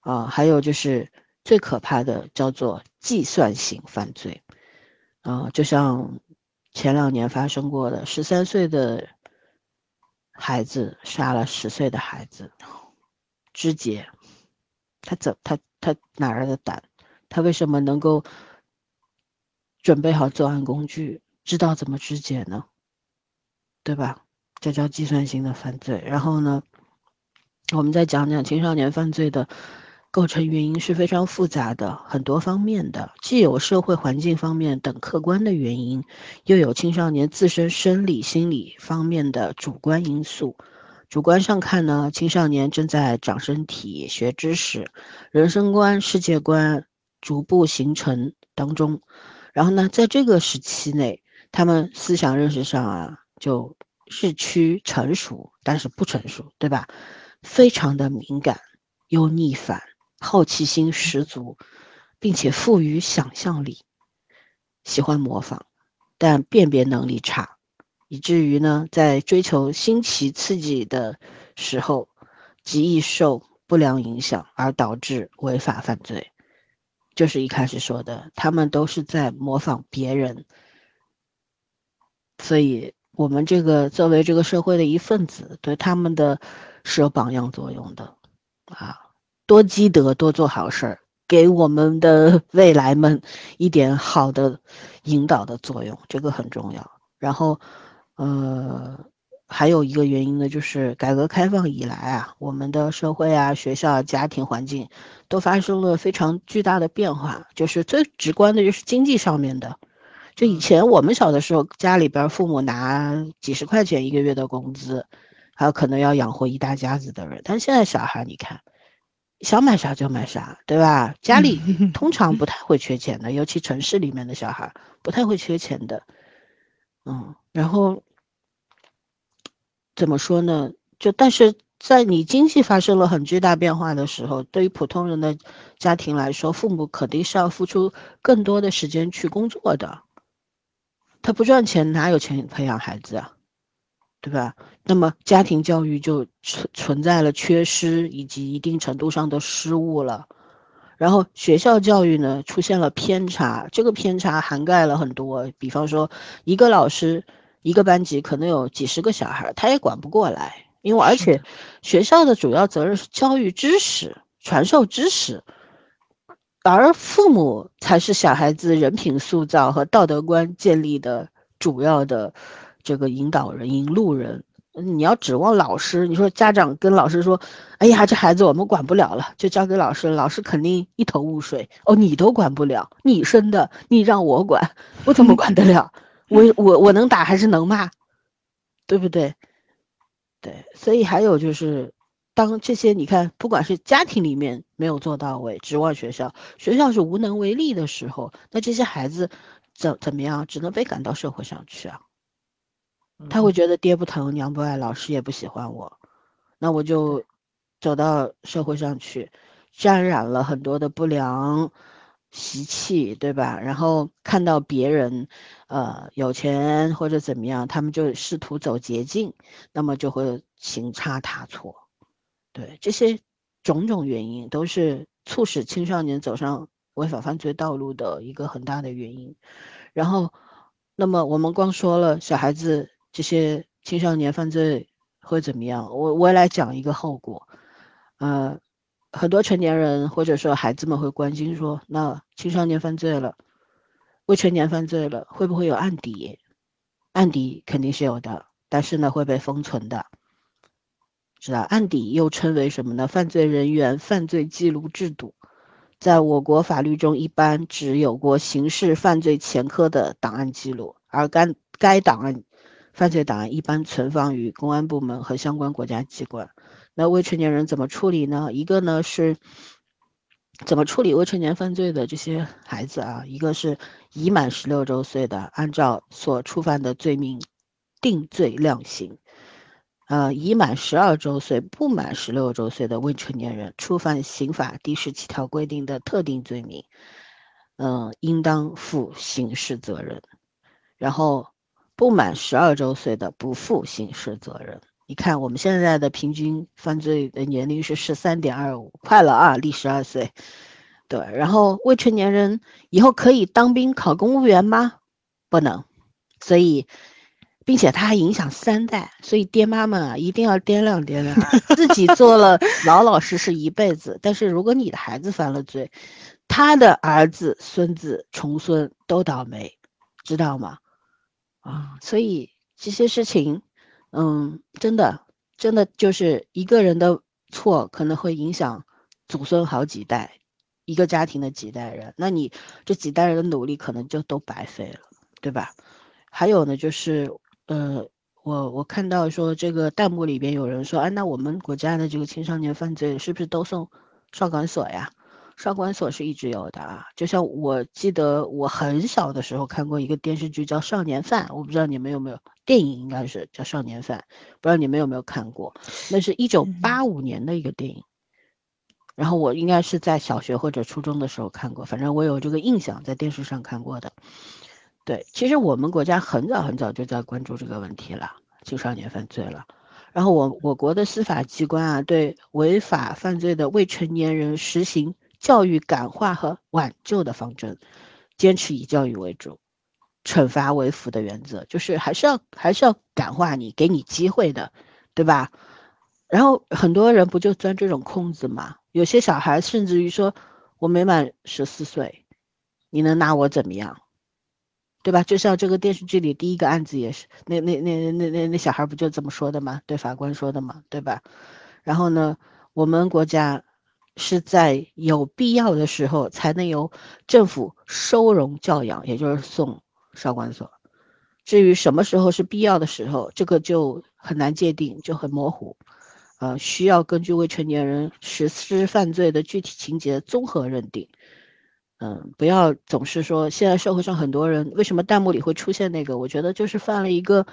啊，还有就是最可怕的，叫做计算型犯罪。啊，就像前两年发生过的，十三岁的孩子杀了十岁的孩子，肢解，他怎他他哪来的胆？他为什么能够准备好作案工具，知道怎么肢解呢？对吧？这叫计算性的犯罪。然后呢，我们再讲讲青少年犯罪的构成原因是非常复杂的，很多方面的，既有社会环境方面等客观的原因，又有青少年自身生理、心理方面的主观因素。主观上看呢，青少年正在长身体、学知识，人生观、世界观逐步形成当中。然后呢，在这个时期内，他们思想认识上啊，就日趋成熟，但是不成熟，对吧？非常的敏感又逆反，好奇心十足，并且富于想象力，喜欢模仿，但辨别能力差。以至于呢，在追求新奇刺激的时候，极易受不良影响，而导致违法犯罪。就是一开始说的，他们都是在模仿别人。所以，我们这个作为这个社会的一份子，对他们的是有榜样作用的啊，多积德，多做好事儿，给我们的 未来们一点好的引导的作用，这个很重要。然后。呃，还有一个原因呢，就是改革开放以来啊，我们的社会啊、学校、家庭环境都发生了非常巨大的变化。就是最直观的，就是经济上面的。就以前我们小的时候，家里边父母拿几十块钱一个月的工资，还有可能要养活一大家子的人。但现在小孩，你看，想买啥就买啥，对吧？家里 通常不太会缺钱的，尤其城市里面的小孩不太会缺钱的。嗯，然后。怎么说呢？就但是在你经济发生了很巨大变化的时候，对于普通人的家庭来说，父母肯定是要付出更多的时间去工作的。他不赚钱，哪有钱培养孩子啊？对吧？那么家庭教育就存存在了缺失以及一定程度上的失误了。然后学校教育呢出现了偏差，这个偏差涵盖了很多，比方说一个老师。一个班级可能有几十个小孩，他也管不过来，因为而且学校的主要责任是教育知识、传授知识，而父母才是小孩子人品塑造和道德观建立的主要的这个引导人、引路人。你要指望老师，你说家长跟老师说：“哎呀，这孩子我们管不了了，就交给老师。”老师肯定一头雾水。哦，你都管不了，你生的，你让我管，我怎么管得了？我我我能打还是能骂，对不对？对，所以还有就是，当这些你看，不管是家庭里面没有做到位，指望学校，学校是无能为力的时候，那这些孩子怎怎么样？只能被赶到社会上去啊。他会觉得爹不疼娘不爱，老师也不喜欢我，那我就走到社会上去，沾染了很多的不良。习气，对吧？然后看到别人，呃，有钱或者怎么样，他们就试图走捷径，那么就会行差踏错。对这些种种原因，都是促使青少年走上违法犯罪道路的一个很大的原因。然后，那么我们光说了小孩子这些青少年犯罪会怎么样？我我来讲一个后果，呃。很多成年人或者说孩子们会关心说：“那青少年犯罪了，未成年犯罪了，会不会有案底？案底肯定是有的，但是呢会被封存的，知道？案底又称为什么呢？犯罪人员犯罪记录制度，在我国法律中一般只有过刑事犯罪前科的档案记录，而该该档案犯罪档案一般存放于公安部门和相关国家机关。”那未成年人怎么处理呢？一个呢是怎么处理未成年犯罪的这些孩子啊？一个是已满十六周岁的，按照所触犯的罪名定罪量刑；呃，已满十二周岁不满十六周岁的未成年人，触犯刑法第十七条规定的特定罪名，嗯，应当负刑事责任；然后不满十二周岁的不负刑事责任。你看，我们现在的平均犯罪的年龄是十三点二五，快了啊，离十二岁。对，然后未成年人以后可以当兵、考公务员吗？不能。所以，并且他还影响三代，所以爹妈们啊，一定要掂量掂量，自己做了 老老实实一辈子。但是如果你的孩子犯了罪，他的儿子、孙子、重孙都倒霉，知道吗？啊，所以这些事情。嗯，真的，真的就是一个人的错可能会影响祖孙好几代，一个家庭的几代人，那你这几代人的努力可能就都白费了，对吧？还有呢，就是呃，我我看到说这个弹幕里边有人说，哎，那我们国家的这个青少年犯罪是不是都送少管所呀？少管所是一直有的啊，就像我记得我很小的时候看过一个电视剧叫《少年犯》，我不知道你们有没有，电影应该是叫《少年犯》，不知道你们有没有看过？那是一九八五年的一个电影，然后我应该是在小学或者初中的时候看过，反正我有这个印象，在电视上看过的。对，其实我们国家很早很早就在关注这个问题了，青少年犯罪了。然后我我国的司法机关啊，对违法犯罪的未成年人实行。教育感化和挽救的方针，坚持以教育为主，惩罚为辅的原则，就是还是要还是要感化你，给你机会的，对吧？然后很多人不就钻这种空子嘛？有些小孩甚至于说，我没满十四岁，你能拿我怎么样？对吧？就像这个电视剧里第一个案子也是，那那那那那那小孩不就这么说的吗？对法官说的嘛，对吧？然后呢，我们国家。是在有必要的时候才能由政府收容教养，也就是送少管所。至于什么时候是必要的时候，这个就很难界定，就很模糊。呃，需要根据未成年人实施犯罪的具体情节综合认定。嗯，不要总是说现在社会上很多人为什么弹幕里会出现那个？我觉得就是犯了一个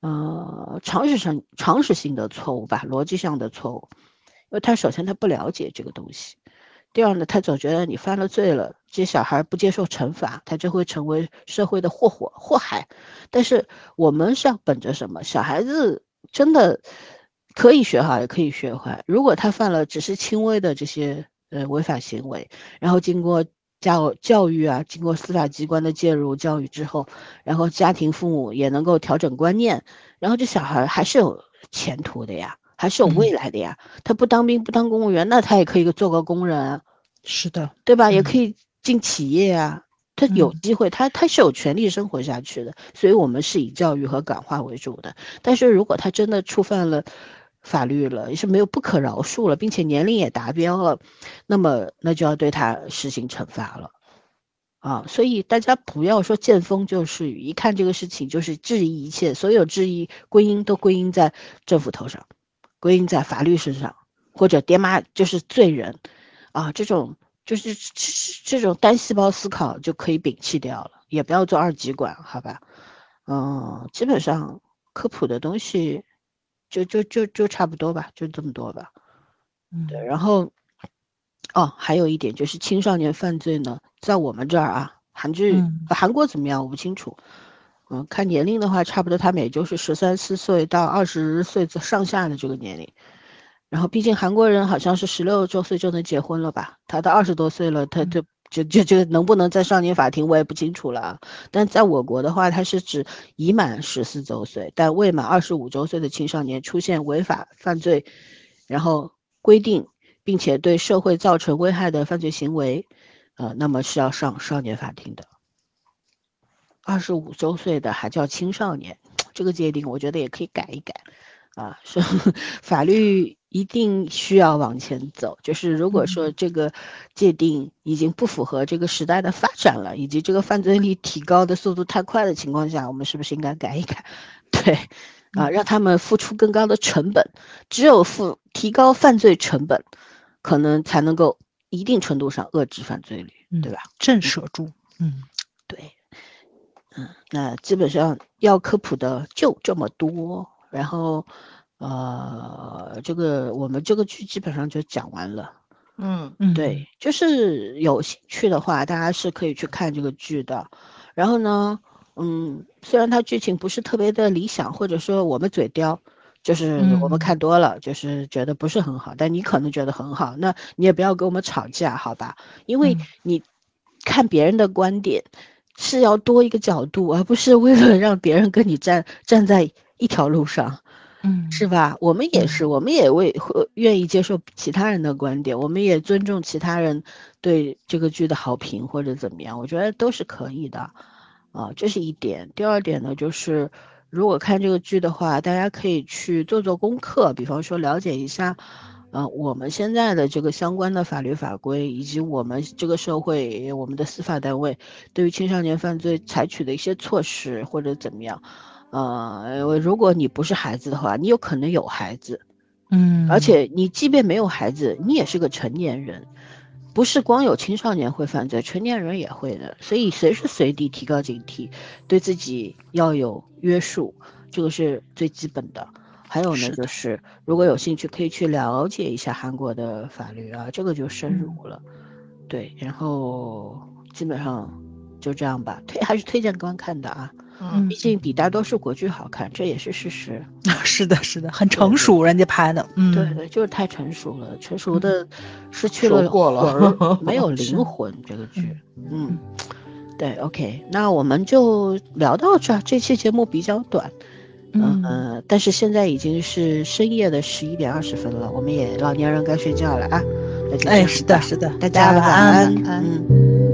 呃常识上常识性的错误吧，逻辑上的错误。因为他首先他不了解这个东西，第二呢，他总觉得你犯了罪了，这小孩不接受惩罚，他就会成为社会的祸祸祸害。但是我们是要本着什么？小孩子真的可以学好，也可以学坏。如果他犯了只是轻微的这些呃违法行为，然后经过教教育啊，经过司法机关的介入教育之后，然后家庭父母也能够调整观念，然后这小孩还是有前途的呀。还是有未来的呀，他不当兵不当公务员，那他也可以做个工人啊，是的，对吧？也可以进企业啊，他有机会，他他是有权利生活下去的。所以我们是以教育和感化为主的。但是如果他真的触犯了法律了，也是没有不可饶恕了，并且年龄也达标了，那么那就要对他实行惩罚了啊！所以大家不要说见风就是雨，一看这个事情就是质疑一切，所有质疑归因都归因在政府头上。归因在法律身上，或者爹妈就是罪人，啊，这种就是这种单细胞思考就可以摒弃掉了，也不要做二极管，好吧？嗯，基本上科普的东西就就就就差不多吧，就这么多吧。嗯，对，然后哦，还有一点就是青少年犯罪呢，在我们这儿啊，韩剧韩国怎么样我不清楚。嗯，看年龄的话，差不多他们也就是十三四岁到二十岁上下的这个年龄。然后，毕竟韩国人好像是十六周岁就能结婚了吧？他到二十多岁了，他就就就就能不能在少年法庭，我也不清楚了。但在我国的话，他是指已满十四周岁但未满二十五周岁的青少年出现违法犯罪，然后规定并且对社会造成危害的犯罪行为，呃，那么是要上少年法庭的。二十五周岁的还叫青少年，这个界定我觉得也可以改一改，啊，说法律一定需要往前走，就是如果说这个界定已经不符合这个时代的发展了，以及这个犯罪率提高的速度太快的情况下，我们是不是应该改一改？对，啊，让他们付出更高的成本，只有付提高犯罪成本，可能才能够一定程度上遏制犯罪率，对吧？震慑住，嗯，对。嗯，那基本上要科普的就这么多，然后，呃，这个我们这个剧基本上就讲完了。嗯嗯，对，就是有兴趣的话，大家是可以去看这个剧的。然后呢，嗯，虽然它剧情不是特别的理想，或者说我们嘴刁，就是我们看多了，就是觉得不是很好，但你可能觉得很好，那你也不要跟我们吵架，好吧？因为你看别人的观点。是要多一个角度，而不是为了让别人跟你站站在一条路上，嗯，是吧？我们也是，我们也为会愿意接受其他人的观点，我们也尊重其他人对这个剧的好评或者怎么样，我觉得都是可以的，啊，这是一点。第二点呢，就是如果看这个剧的话，大家可以去做做功课，比方说了解一下，呃，我们现在的这个相关的法律法规，以及我们这个社会、我们的司法单位对于青少年犯罪采取的一些措施或者怎么样。呃，如果你不是孩子的话，你有可能有孩子，嗯，而且你即便没有孩子，你也是个成年人，不是光有青少年会犯罪，成年人也会的。所以随时随地提高警惕，对自己要有约束，这个是最基本的。还有呢，就是如果有兴趣，可以去了解一下韩国的法律啊，这个就深入了。对，然后基本上就这样吧，推还是推荐观看的啊。嗯，毕竟比大多数国剧好看，这也是事实。是的，是的，很成熟，人家拍的。嗯，对对，就是太成熟了，成熟的失去了过了，没有 灵魂。这个剧，嗯，对，OK，那我们就聊到这。这期节目比较短，嗯，但是现在已经是深夜的十一点二十分了，我们也老年人该睡觉了啊。哎，是的，是的，大家晚安。嗯。